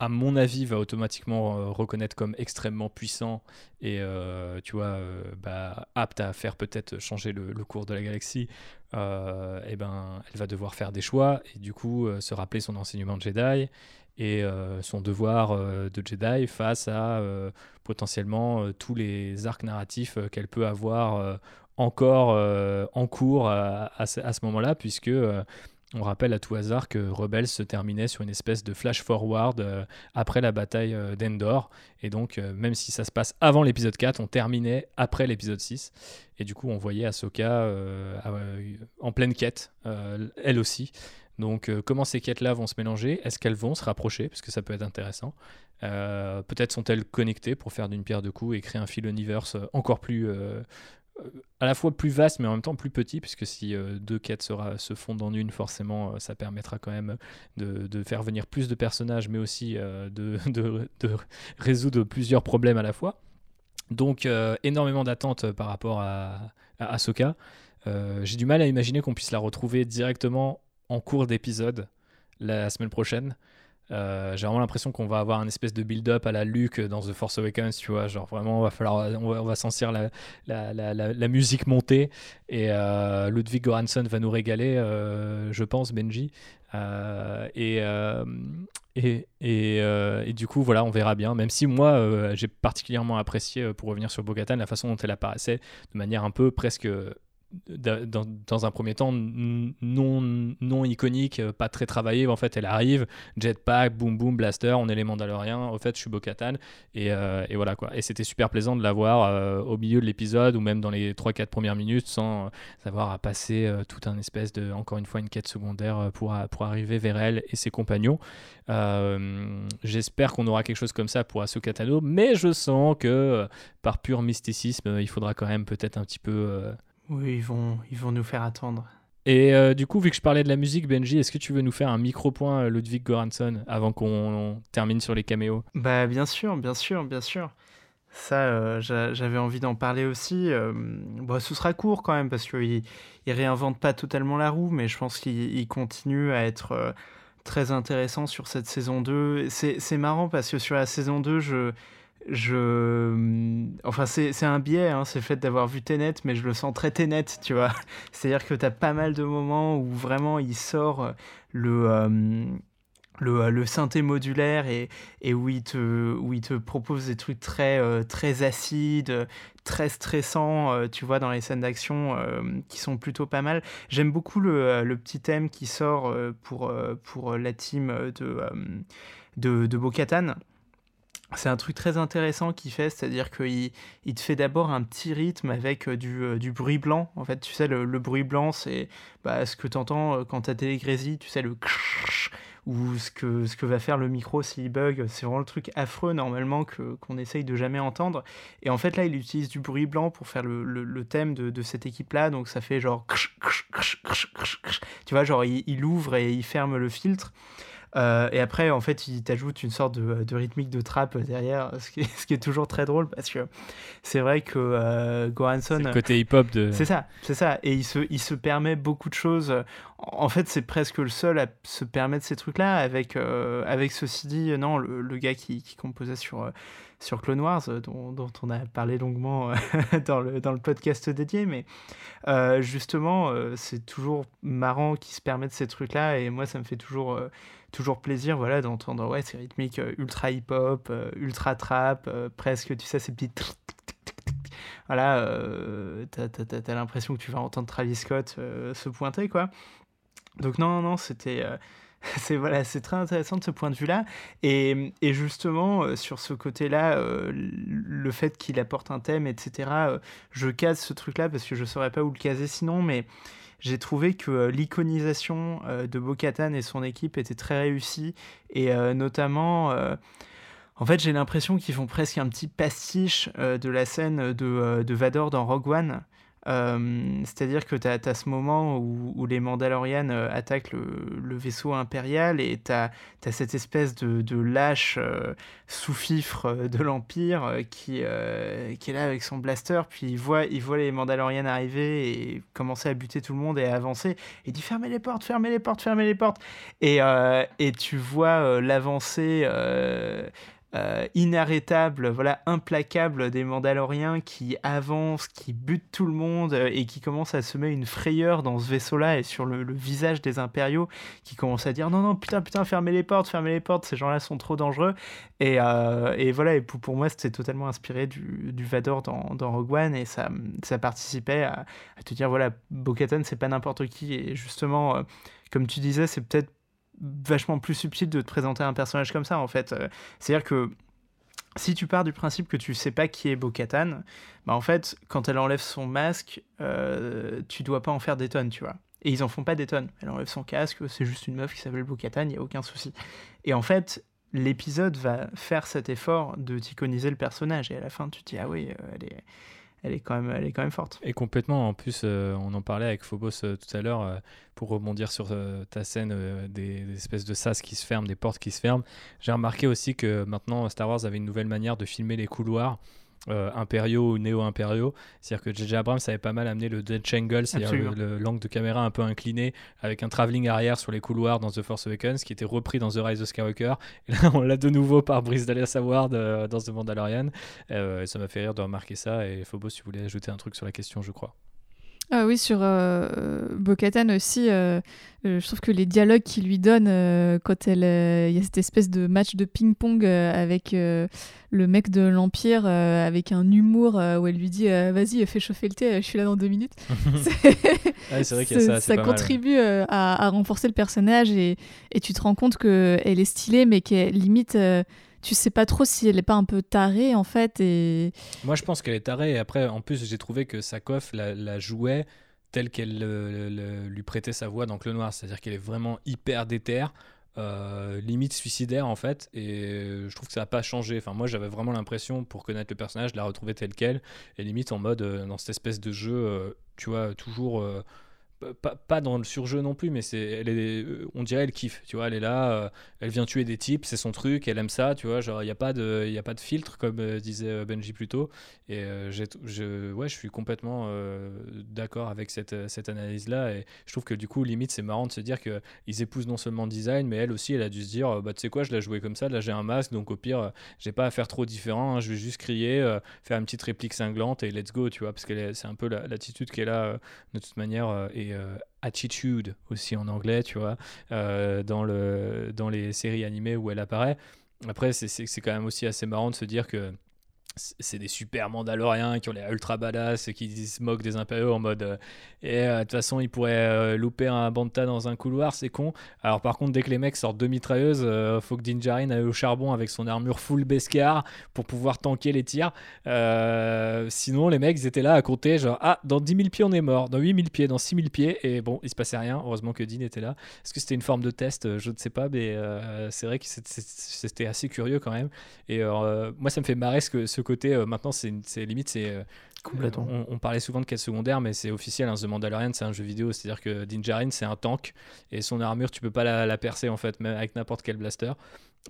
à mon avis, va automatiquement euh, reconnaître comme extrêmement puissant et, euh, tu vois, euh, bah, apte à faire peut-être changer le, cours de la galaxie, et eh ben, elle va devoir faire des choix et du coup se rappeler son enseignement de Jedi et son devoir de Jedi face à potentiellement tous les arcs narratifs qu'elle peut avoir encore en cours à, à ce moment-là, puisque on rappelle à tout hasard que Rebels se terminait sur une espèce de flash forward euh, après la bataille euh, d'Endor. Et donc, euh, même si ça se passe avant l'épisode 4, on terminait après l'épisode 6. Et du coup, on voyait Ahsoka en pleine quête, elle aussi. Donc, comment ces quêtes-là vont se mélanger? Est-ce qu'elles vont se rapprocher? Parce que ça peut être intéressant. Peut-être sont-elles connectées pour faire d'une pierre deux coups et créer un fil universe encore plus à la fois plus vaste mais en même temps plus petit puisque si euh, deux quêtes se fondent en une forcément euh, ça permettra quand même de, faire venir plus de personnages mais aussi de, résoudre plusieurs problèmes à la fois. Donc énormément d'attentes par rapport à, à Ahsoka j'ai du mal à imaginer qu'on puisse la retrouver directement en cours d'épisode la semaine prochaine euh, j'ai vraiment l'impression qu'on va avoir un espèce de build-up à la Luke dans The Force Awakens, tu vois, genre vraiment on va falloir, on va, sentir la, la, la, musique monter et euh, Ludwig Göransson va nous régaler, euh, je pense, Benji. et, et, et, et, du coup, voilà, on verra bien. Même si moi, j'ai particulièrement apprécié, pour revenir sur Bogatan, la façon dont elle apparaissait de manière un peu presque dans, un premier temps non, non iconique, pas très travaillé. En fait, elle arrive, jetpack, boom boom, blaster, on est les Mandaloriens. En fait, je suis Bo-Katan. Et, et, voilà quoi. Et c'était super plaisant de la voir au milieu de l'épisode ou même dans les 3-4 premières minutes sans avoir à passer tout un espèce de, encore une fois, une quête secondaire pour, pour arriver vers elle et ses compagnons. J'espère qu'on aura quelque chose comme ça pour Ahsoka mais je sens que par pur mysticisme, il faudra quand même peut-être un petit peu. Oui, ils vont, ils vont nous faire attendre. Et euh, du coup, vu que je parlais de la musique, Benji, est-ce que tu veux nous faire un micro-point euh, Ludwig Göransson avant qu'on termine sur les caméos? Bah bien sûr, bien sûr, bien sûr. Ça, euh, j'avais envie d'en parler aussi. bon, ce sera court quand même parce qu'il il réinvente pas totalement la roue, mais je pense qu'il continue à être très intéressant sur cette saison 2. C'est marrant parce que sur la saison 2, je je mm, enfin c'est un biais hein, c'est le fait d'avoir vu Tenet mais je le sens très Tenet tu vois c'est à dire que tu as pas mal de moments où vraiment il sort euh, le euh, le, euh, le, synthé modulaire et, et, où, il te, où il te propose des trucs très, très acides, très stressants, tu vois, dans les scènes d'action qui sont plutôt pas mal. J'aime beaucoup le, le, petit thème qui sort pour, pour la team de, de, de Bo-Katan c'est un truc très intéressant qu'il fait, c'est-à-dire qu'il il te fait d'abord un petit rythme avec euh, du, euh, du, bruit blanc. En fait, tu sais, le, bruit blanc, c'est bah, ce que tu entends euh, quand tu as télégrésie, tu sais, le ou ce que, ce que va faire le micro s'il bug. C'est vraiment le truc affreux normalement que, qu'on essaye de jamais entendre. Et en fait, là, il utilise du bruit blanc pour faire le, le, thème de, de cette équipe-là. Donc ça fait genre. Tu vois, genre, il ouvre et il ferme le filtre. Euh, et après, en fait, il t'ajoute une sorte de, de, rythmique de trap derrière, ce qui, est, ce qui, est, toujours très drôle parce que c'est vrai que euh, Goranson. C'est le côté hip-hop de. C'est ça, c'est ça. Et il se, il se permet beaucoup de choses. En fait, c'est presque le seul à se permettre ces trucs-là. Avec, euh, avec ceci dit, non, le, le gars qui, qui, composait sur sur Clone Wars, dont, dont, on a parlé longuement dans, le, dans le podcast dédié. Mais justement, c'est toujours marrant qu'il se permette ces trucs-là. Et moi, ça me fait toujours toujours plaisir voilà d'entendre ouais ces rythmiques euh, ultra hip hop euh, ultra trap euh, presque tu sais ces petits voilà t'as as, l'impression que tu vas entendre Travis Scott se pointer quoi donc non non c'était c'est voilà, très intéressant de ce point de vue-là. Et, et, justement, sur ce côté-là, le fait qu'il apporte un thème, etc., je case ce truc-là parce que je saurais pas où le caser sinon, mais j'ai trouvé que euh, l'iconisation euh, de Bo-Katan et son équipe était très réussie et euh, notamment en fait j'ai l'impression qu'ils font presque un petit pastiche de la scène de, de Vador dans Rogue One euh, c'est-à-dire que tu as, ce moment où, les Mandalorians euh, attaquent le, vaisseau impérial et tu as, cette espèce de, lâche euh, sous-fifre de l'Empire qui, qui est là avec son blaster, puis il voit, il voit les Mandalorians arriver et commencer à buter tout le monde et à avancer. Et il dit fermez les portes, fermez les portes, fermez les portes. Et, et tu vois l'avancée euh, inarrêtable, voilà, implacable des Mandaloriens qui avancent, qui butent tout le monde euh, et qui commencent à semer une frayeur dans ce vaisseau-là et sur le, visage des impériaux qui commencent à dire non, non, putain, putain, fermez les portes, fermez les portes, ces gens-là sont trop dangereux. Et, euh, et voilà, et pour, pour moi, c'était totalement inspiré du, Vador dans, dans, Rogue One et ça, ça participait à, à te dire voilà, Bo-Katan, c'est pas n'importe qui. Et justement, comme tu disais, c'est peut-être vachement plus subtil de te présenter un personnage comme ça en fait. Euh, c'est-à-dire que si tu pars du principe que tu sais pas qui est Bo-Katan, bah en fait, quand elle enlève son masque, euh, tu dois pas en faire des tonnes, tu vois. Et ils en font pas des tonnes. Elle enlève son casque, c'est juste une meuf qui s'appelle Bo-Katan, il y a aucun souci. Et en fait, l'épisode va faire cet effort de t'iconiser le personnage. Et à la fin, tu te dis, ah oui, euh, elle est elle est quand même, elle est quand même forte. Et complètement. En plus, euh, on en parlait avec Phobos euh, tout à l'heure euh, pour rebondir sur ta scène des, espèces de sas qui se ferment, des portes qui se ferment. J'ai remarqué aussi que maintenant Star Wars avait une nouvelle manière de filmer les couloirs. Impériaux ou néo-impériaux. C'est-à-dire que J.J. Abrams avait pas mal amené le Dutch angle, c'est-à-dire l'angle de caméra un peu incliné, avec un travelling arrière sur les couloirs dans The Force Awakens, qui était repris dans The Rise of Skywalker. Et là, on l'a de nouveau par Brice Dallas Howard dans The Mandalorian. et ça m'a fait rire de remarquer ça. Et Phobos, tu voulais ajouter un truc sur la question, je crois. Ah oui, sur euh, Bo-Katan aussi, euh, euh, je trouve que les dialogues qu'il lui donne euh, quand elle, il y a cette espèce de match de ping-pong avec le mec de l'Empire, avec un humour où elle lui dit Vas-y, fais chauffer le thé, je suis là dans deux minutes. Vrai y a ça, mal, contribue à, à renforcer le personnage et, et tu te rends compte qu'elle est stylée, mais qu'elle limite. Tu sais pas trop si elle est pas un peu tarée en fait et Moi, je pense qu'elle est tarée. Et après, en plus, j'ai trouvé que Sakoff la, jouait telle qu'elle euh, le- lui prêtait sa voix dans Clone Noir. C'est-à-dire qu'elle est vraiment hyper déterre, euh, limite suicidaire en fait. Et je trouve que ça n'a pas changé. Enfin, moi, j'avais vraiment l'impression, pour connaître le personnage, de la retrouver telle qu'elle. Et limite en mode, euh, dans cette espèce de jeu, tu vois, toujours. Pas, dans le surjeu non plus, mais c'est, euh, on dirait elle kiffe, tu vois, elle est là, euh, elle vient tuer des types, c'est son truc, elle aime ça, tu vois, genre il n'y a, pas de- a pas de filtre comme euh, disait Benji plus tôt, et euh, je, ouais, je suis complètement d'accord avec cette, cette analyse-là, et je trouve que du coup, limite, c'est marrant de se dire qu'ils épousent non seulement le design, mais elle aussi, elle a dû se dire, bah tu sais quoi, je l'ai joué comme ça, là j'ai un masque, donc au pire, j'ai pas à faire trop différent, hein, je vais juste crier, faire une petite réplique cinglante, et let's go, tu vois, parce que c'est un peu la- l'attitude qu'elle a de toute manière, euh, attitude aussi en anglais, tu vois, euh, dans, le, dans les séries animées où elle apparaît. Après, c'est quand même aussi assez marrant de se dire que c'est des super mandaloriens qui ont l'air ultra badass et qui se moquent des impériaux en mode euh, et euh, de toute façon ils pourraient euh, louper un banta dans un couloir c'est con. Alors par contre dès que les mecs sortent deux mitrailleuses faut que Din Djarin aille au charbon avec son armure full Beskar pour pouvoir tanker les tirs. Sinon les mecs étaient là à compter genre ah dans 10 000 pieds on est mort. Dans 8 000 pieds dans 6 000 pieds. Et bon il se passait rien. Heureusement que Din était là. Est-ce que c'était une forme de test? Je ne sais pas mais c'est vrai que c'était assez curieux quand même. Et moi, ça me fait marrer ce, que, côté. euh, maintenant, c'est limite, c'est. euh, Complètement. On, on parlait souvent de quête secondaire, mais c'est officiel. Hein, The Mandalorian, c'est un jeu vidéo. C'est-à-dire que Din Djarin, c'est un tank. Et son armure, tu peux pas la, la percer, en fait, même avec n'importe quel blaster.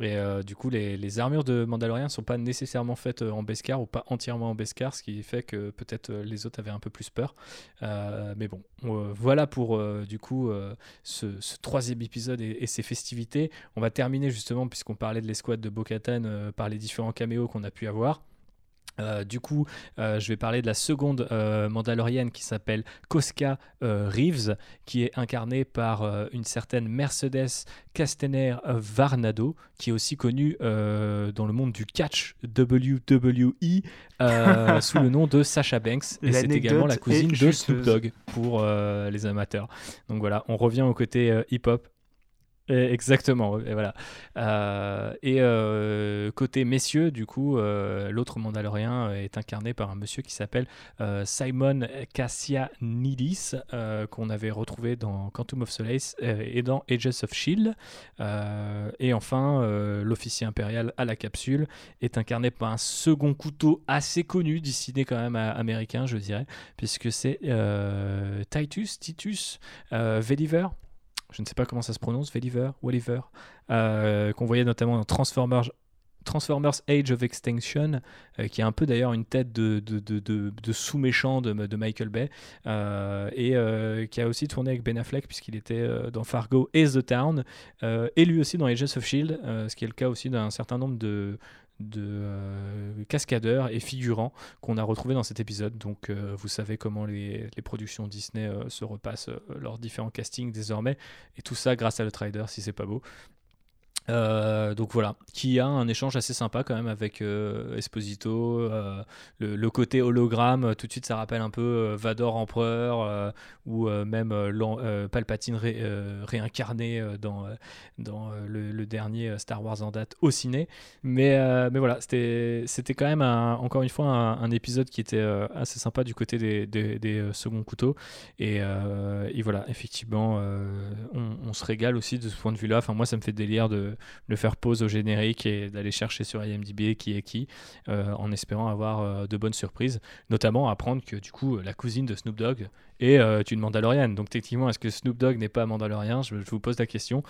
Et euh, du coup, les, les armures de Mandalorian sont pas nécessairement faites en Beskar ou pas entièrement en Beskar, ce qui fait que peut-être les autres avaient un peu plus peur. Euh, mais bon, euh, voilà pour du coup ce, ce troisième épisode et, et ses festivités. On va terminer justement, puisqu'on parlait de l'escouade de Bo-Katan, par les différents caméos qu'on a pu avoir. Euh, du coup, euh, je vais parler de la seconde euh, Mandalorienne qui s'appelle Koska Reeves, qui est incarnée par une certaine Mercedes Castaner Varnado, qui est aussi connue dans le monde du catch WWE sous le nom de Sasha Banks. Et c'est également la cousine de. Snoop Dogg pour les amateurs. Donc voilà, on revient au côté hip-hop. Exactement, et voilà. Euh, et euh, côté messieurs, du coup, euh, l'autre Mandalorien est incarné par un monsieur qui s'appelle Simon Cassianidis, qu'on avait retrouvé dans Quantum of Solace et dans Ages of Shield. Et enfin, l'officier impérial à la capsule est incarné par un second couteau assez connu, dessiné quand même américain, je dirais, puisque c'est Titus, Titus Veliver je ne sais pas comment ça se prononce, Veliver, Welliver, euh, qu'on voyait notamment dans Transformers, Transformers Age of Extinction, euh, qui a un peu d'ailleurs une tête de, de, de, sous-méchant de, Michael Bay, euh, et euh, qui a aussi tourné avec Ben Affleck, puisqu'il était dans Fargo et The Town, et lui aussi dans Ages of Shield, ce qui est le cas aussi d'un certain nombre de de euh, cascadeurs et figurants qu'on a retrouvés dans cet épisode. Donc euh, vous savez comment les, productions Disney euh, se repassent leurs différents castings désormais. Et tout ça grâce à le Trader, si c'est pas beau. Euh, donc voilà, qui a un échange assez sympa quand même avec euh, Esposito, euh, le, côté hologramme, tout de suite ça rappelle un peu Vador Empereur ou même Palpatine ré- réincarné dans, dans le, dernier Star Wars en date au ciné. Mais, mais voilà, c'était quand même encore une fois un, épisode qui était assez sympa du côté des, des, seconds couteaux. Et, et voilà, effectivement, on se régale aussi de ce point de vue-là. Enfin, moi, ça me fait délire de, de faire pause au générique et d'aller chercher sur IMDb qui est qui, euh, en espérant avoir euh, de bonnes surprises, notamment apprendre que du coup, la cousine de Snoop Dogg est euh, une Mandalorienne. Donc, techniquement, est-ce que Snoop Dogg n'est pas Mandalorien? Je, vous pose la question.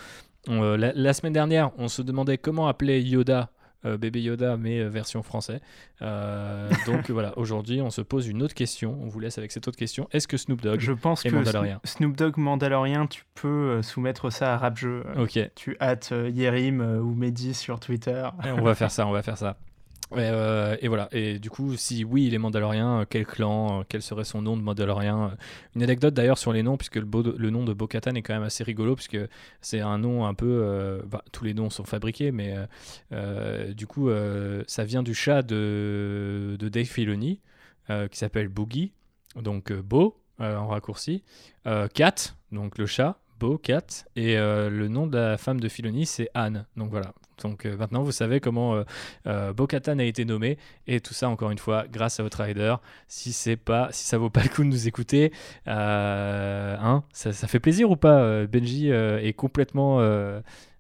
On, la, la semaine dernière, on se demandait comment appeler Yoda. Euh, bébé Yoda, mais euh, version français. Euh, donc voilà, aujourd'hui, on se pose une autre question. On vous laisse avec cette autre question. Est-ce que Snoop Dogg Je pense que Mandalorian. Snoop Dogg Mandalorian, tu peux soumettre ça à rap jeu. Ok, Tu hâtes Yerim ou Mehdi sur Twitter. on va faire ça, on va faire ça. Euh, et, voilà. Et du coup, si oui, il est Mandalorien, euh, quel clan, euh, quel serait son nom de Mandalorien Une anecdote d'ailleurs sur les noms, puisque le, nom de Bo-Katan est quand même assez rigolo, puisque c'est un nom un peu. Bah, tous les noms sont fabriqués, mais du coup, ça vient du chat de, de Dave Filoni, qui s'appelle Boogie, donc Bo en raccourci, Cat, donc le chat, Bo, Cat, et le nom de la femme de Filoni, c'est Anne. Donc voilà, donc euh, maintenant, vous savez comment euh, euh Bo-Katan a été nommé. Et tout ça, encore une fois, grâce à votre rider. Si c'est pas, si ça vaut pas le coup de nous écouter, euh, hein, ça, ça, fait plaisir ou pas Benji est complètement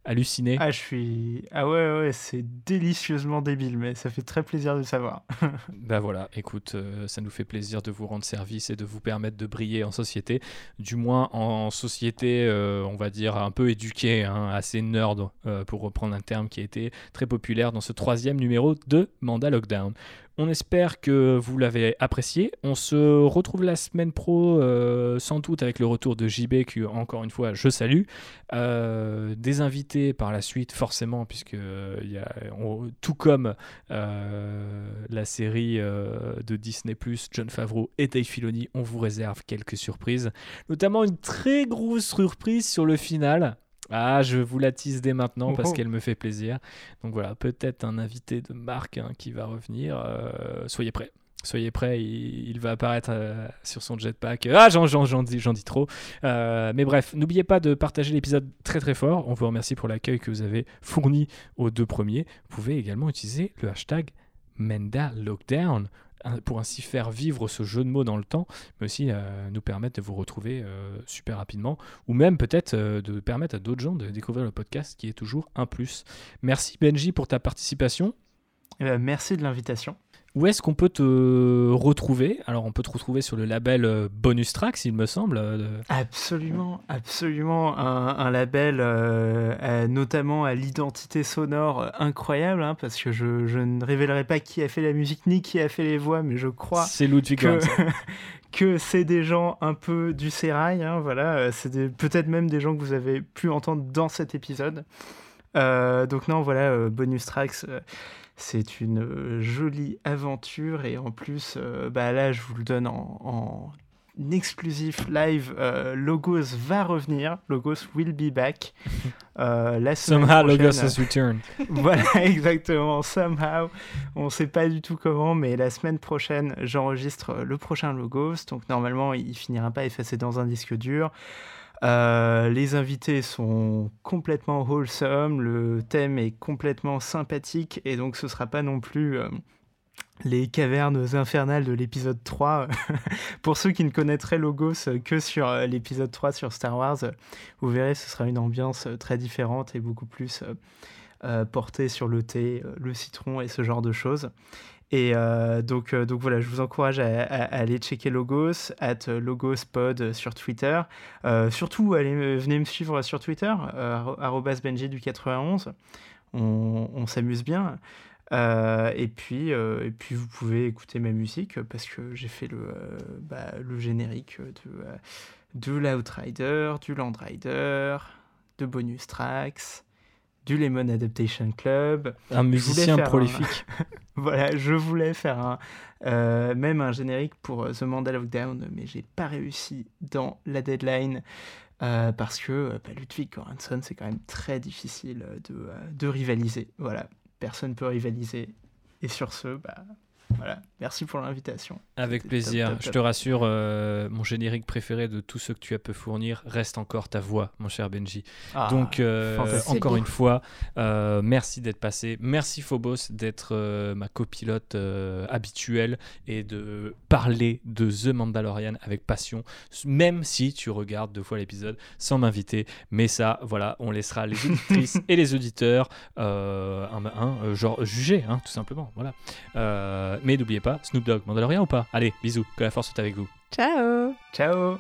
halluciné. Ah, je suis. Ah ouais, ouais, c'est délicieusement débile, mais ça fait très plaisir de savoir. bah voilà, écoute, euh, ça nous fait plaisir de vous rendre service et de vous permettre de briller en société. Du moins en société, euh, on va dire, un peu éduquée, hein, assez nerd, euh, pour reprendre un terme qui a été très populaire dans ce troisième numéro de Manda Lockdown. On espère que vous l'avez apprécié. On se retrouve la semaine pro, euh, sans doute avec le retour de JB, que encore une fois je salue. Euh, des invités par la suite, forcément, puisque euh, y a, tout comme la série de Disney, John Favreau et Dave Filoni, on vous réserve quelques surprises. Notamment une très grosse surprise sur le final. Ah, je vous la tease dès maintenant parce oh. qu'elle me fait plaisir. Donc voilà, peut-être un invité de marque hein, qui va revenir. Euh, soyez prêts. Soyez prêts, il, va apparaître euh, sur son jetpack. Ah, j'en, dis, dis, trop. Euh, mais bref, n'oubliez pas de partager l'épisode très très fort. On vous remercie pour l'accueil que vous avez fourni aux deux premiers. Vous pouvez également utiliser le hashtag Menda Lockdown pour ainsi faire vivre ce jeu de mots dans le temps, mais aussi euh, nous permettre de vous retrouver euh, super rapidement, ou même peut-être euh, de permettre à d'autres gens de découvrir le podcast, qui est toujours un plus. Merci Benji pour ta participation. Eh ben, merci de l'invitation. Où est-ce qu'on peut te retrouver? Alors, on peut te retrouver sur le label euh, Bonus Tracks, il me semble. Euh, absolument, absolument. Un, label euh, notamment à l'identité sonore incroyable, hein, parce que je, ne révélerai pas qui a fait la musique ni qui a fait les voix, mais je crois c'est Ludwig que, que c'est des gens un peu du sérail. Hein, voilà, c'est peut-être même des gens que vous avez pu entendre dans cet épisode. donc non, voilà, Bonus Tracks c'est une euh, jolie aventure et en plus, euh, bah là, je vous le donne en, exclusif live. Euh, Logos va revenir. Logos will be back. la Somehow Logos has returned. voilà, exactement. Somehow. On ne sait pas du tout comment, mais la semaine prochaine, j'enregistre le prochain Logos. Donc normalement, il finira pas effacé dans un disque dur. Euh, les invités sont complètement wholesome, le thème est complètement sympathique et donc ce sera pas non plus euh, les cavernes infernales de l'épisode 3. Pour ceux qui ne connaîtraient Logos que sur euh, l'épisode 3 sur Star Wars, vous verrez, ce sera une ambiance très différente et beaucoup plus portée sur le thé, le citron et ce genre de choses. Et euh, donc, euh, donc voilà, je vous encourage à, aller checker Logos, at logospod sur Twitter. Euh, surtout, allez, venez me suivre sur Twitter, Benji du 91. On, s'amuse bien. et, puis, puis, vous pouvez écouter ma musique parce que j'ai fait le, bah, générique de, de l'Outrider, du Landrider, de Bonus Tracks du Lemon Adaptation Club. Un musicien prolifique. voilà, je voulais faire un, euh, même un générique pour euh, The Mandela Lockdown, mais j'ai pas réussi dans la deadline. Euh, parce que bah, Ludwig Göransson, c'est quand même très difficile de, de rivaliser. Voilà, personne peut rivaliser. Et sur ce, bah, voilà, merci pour l'invitation. Avec plaisir. Je te rassure, euh, mon générique préféré de tout ce que tu as pu fournir reste encore ta voix, mon cher Benji. Ah, Donc, euh, encore une fois, euh, merci d'être passé. Merci Phobos d'être ma copilote habituelle et de parler de The Mandalorian avec passion, même si tu regardes deux fois l'épisode sans m'inviter. Mais ça, voilà, on laissera les auditrices et les auditeurs un, un, genre juger, hein, tout simplement. Voilà. Mais n'oubliez pas, Snoop Dogg, Mandalorian ou pas? Allez, bisous, que la force soit avec vous. Ciao. Ciao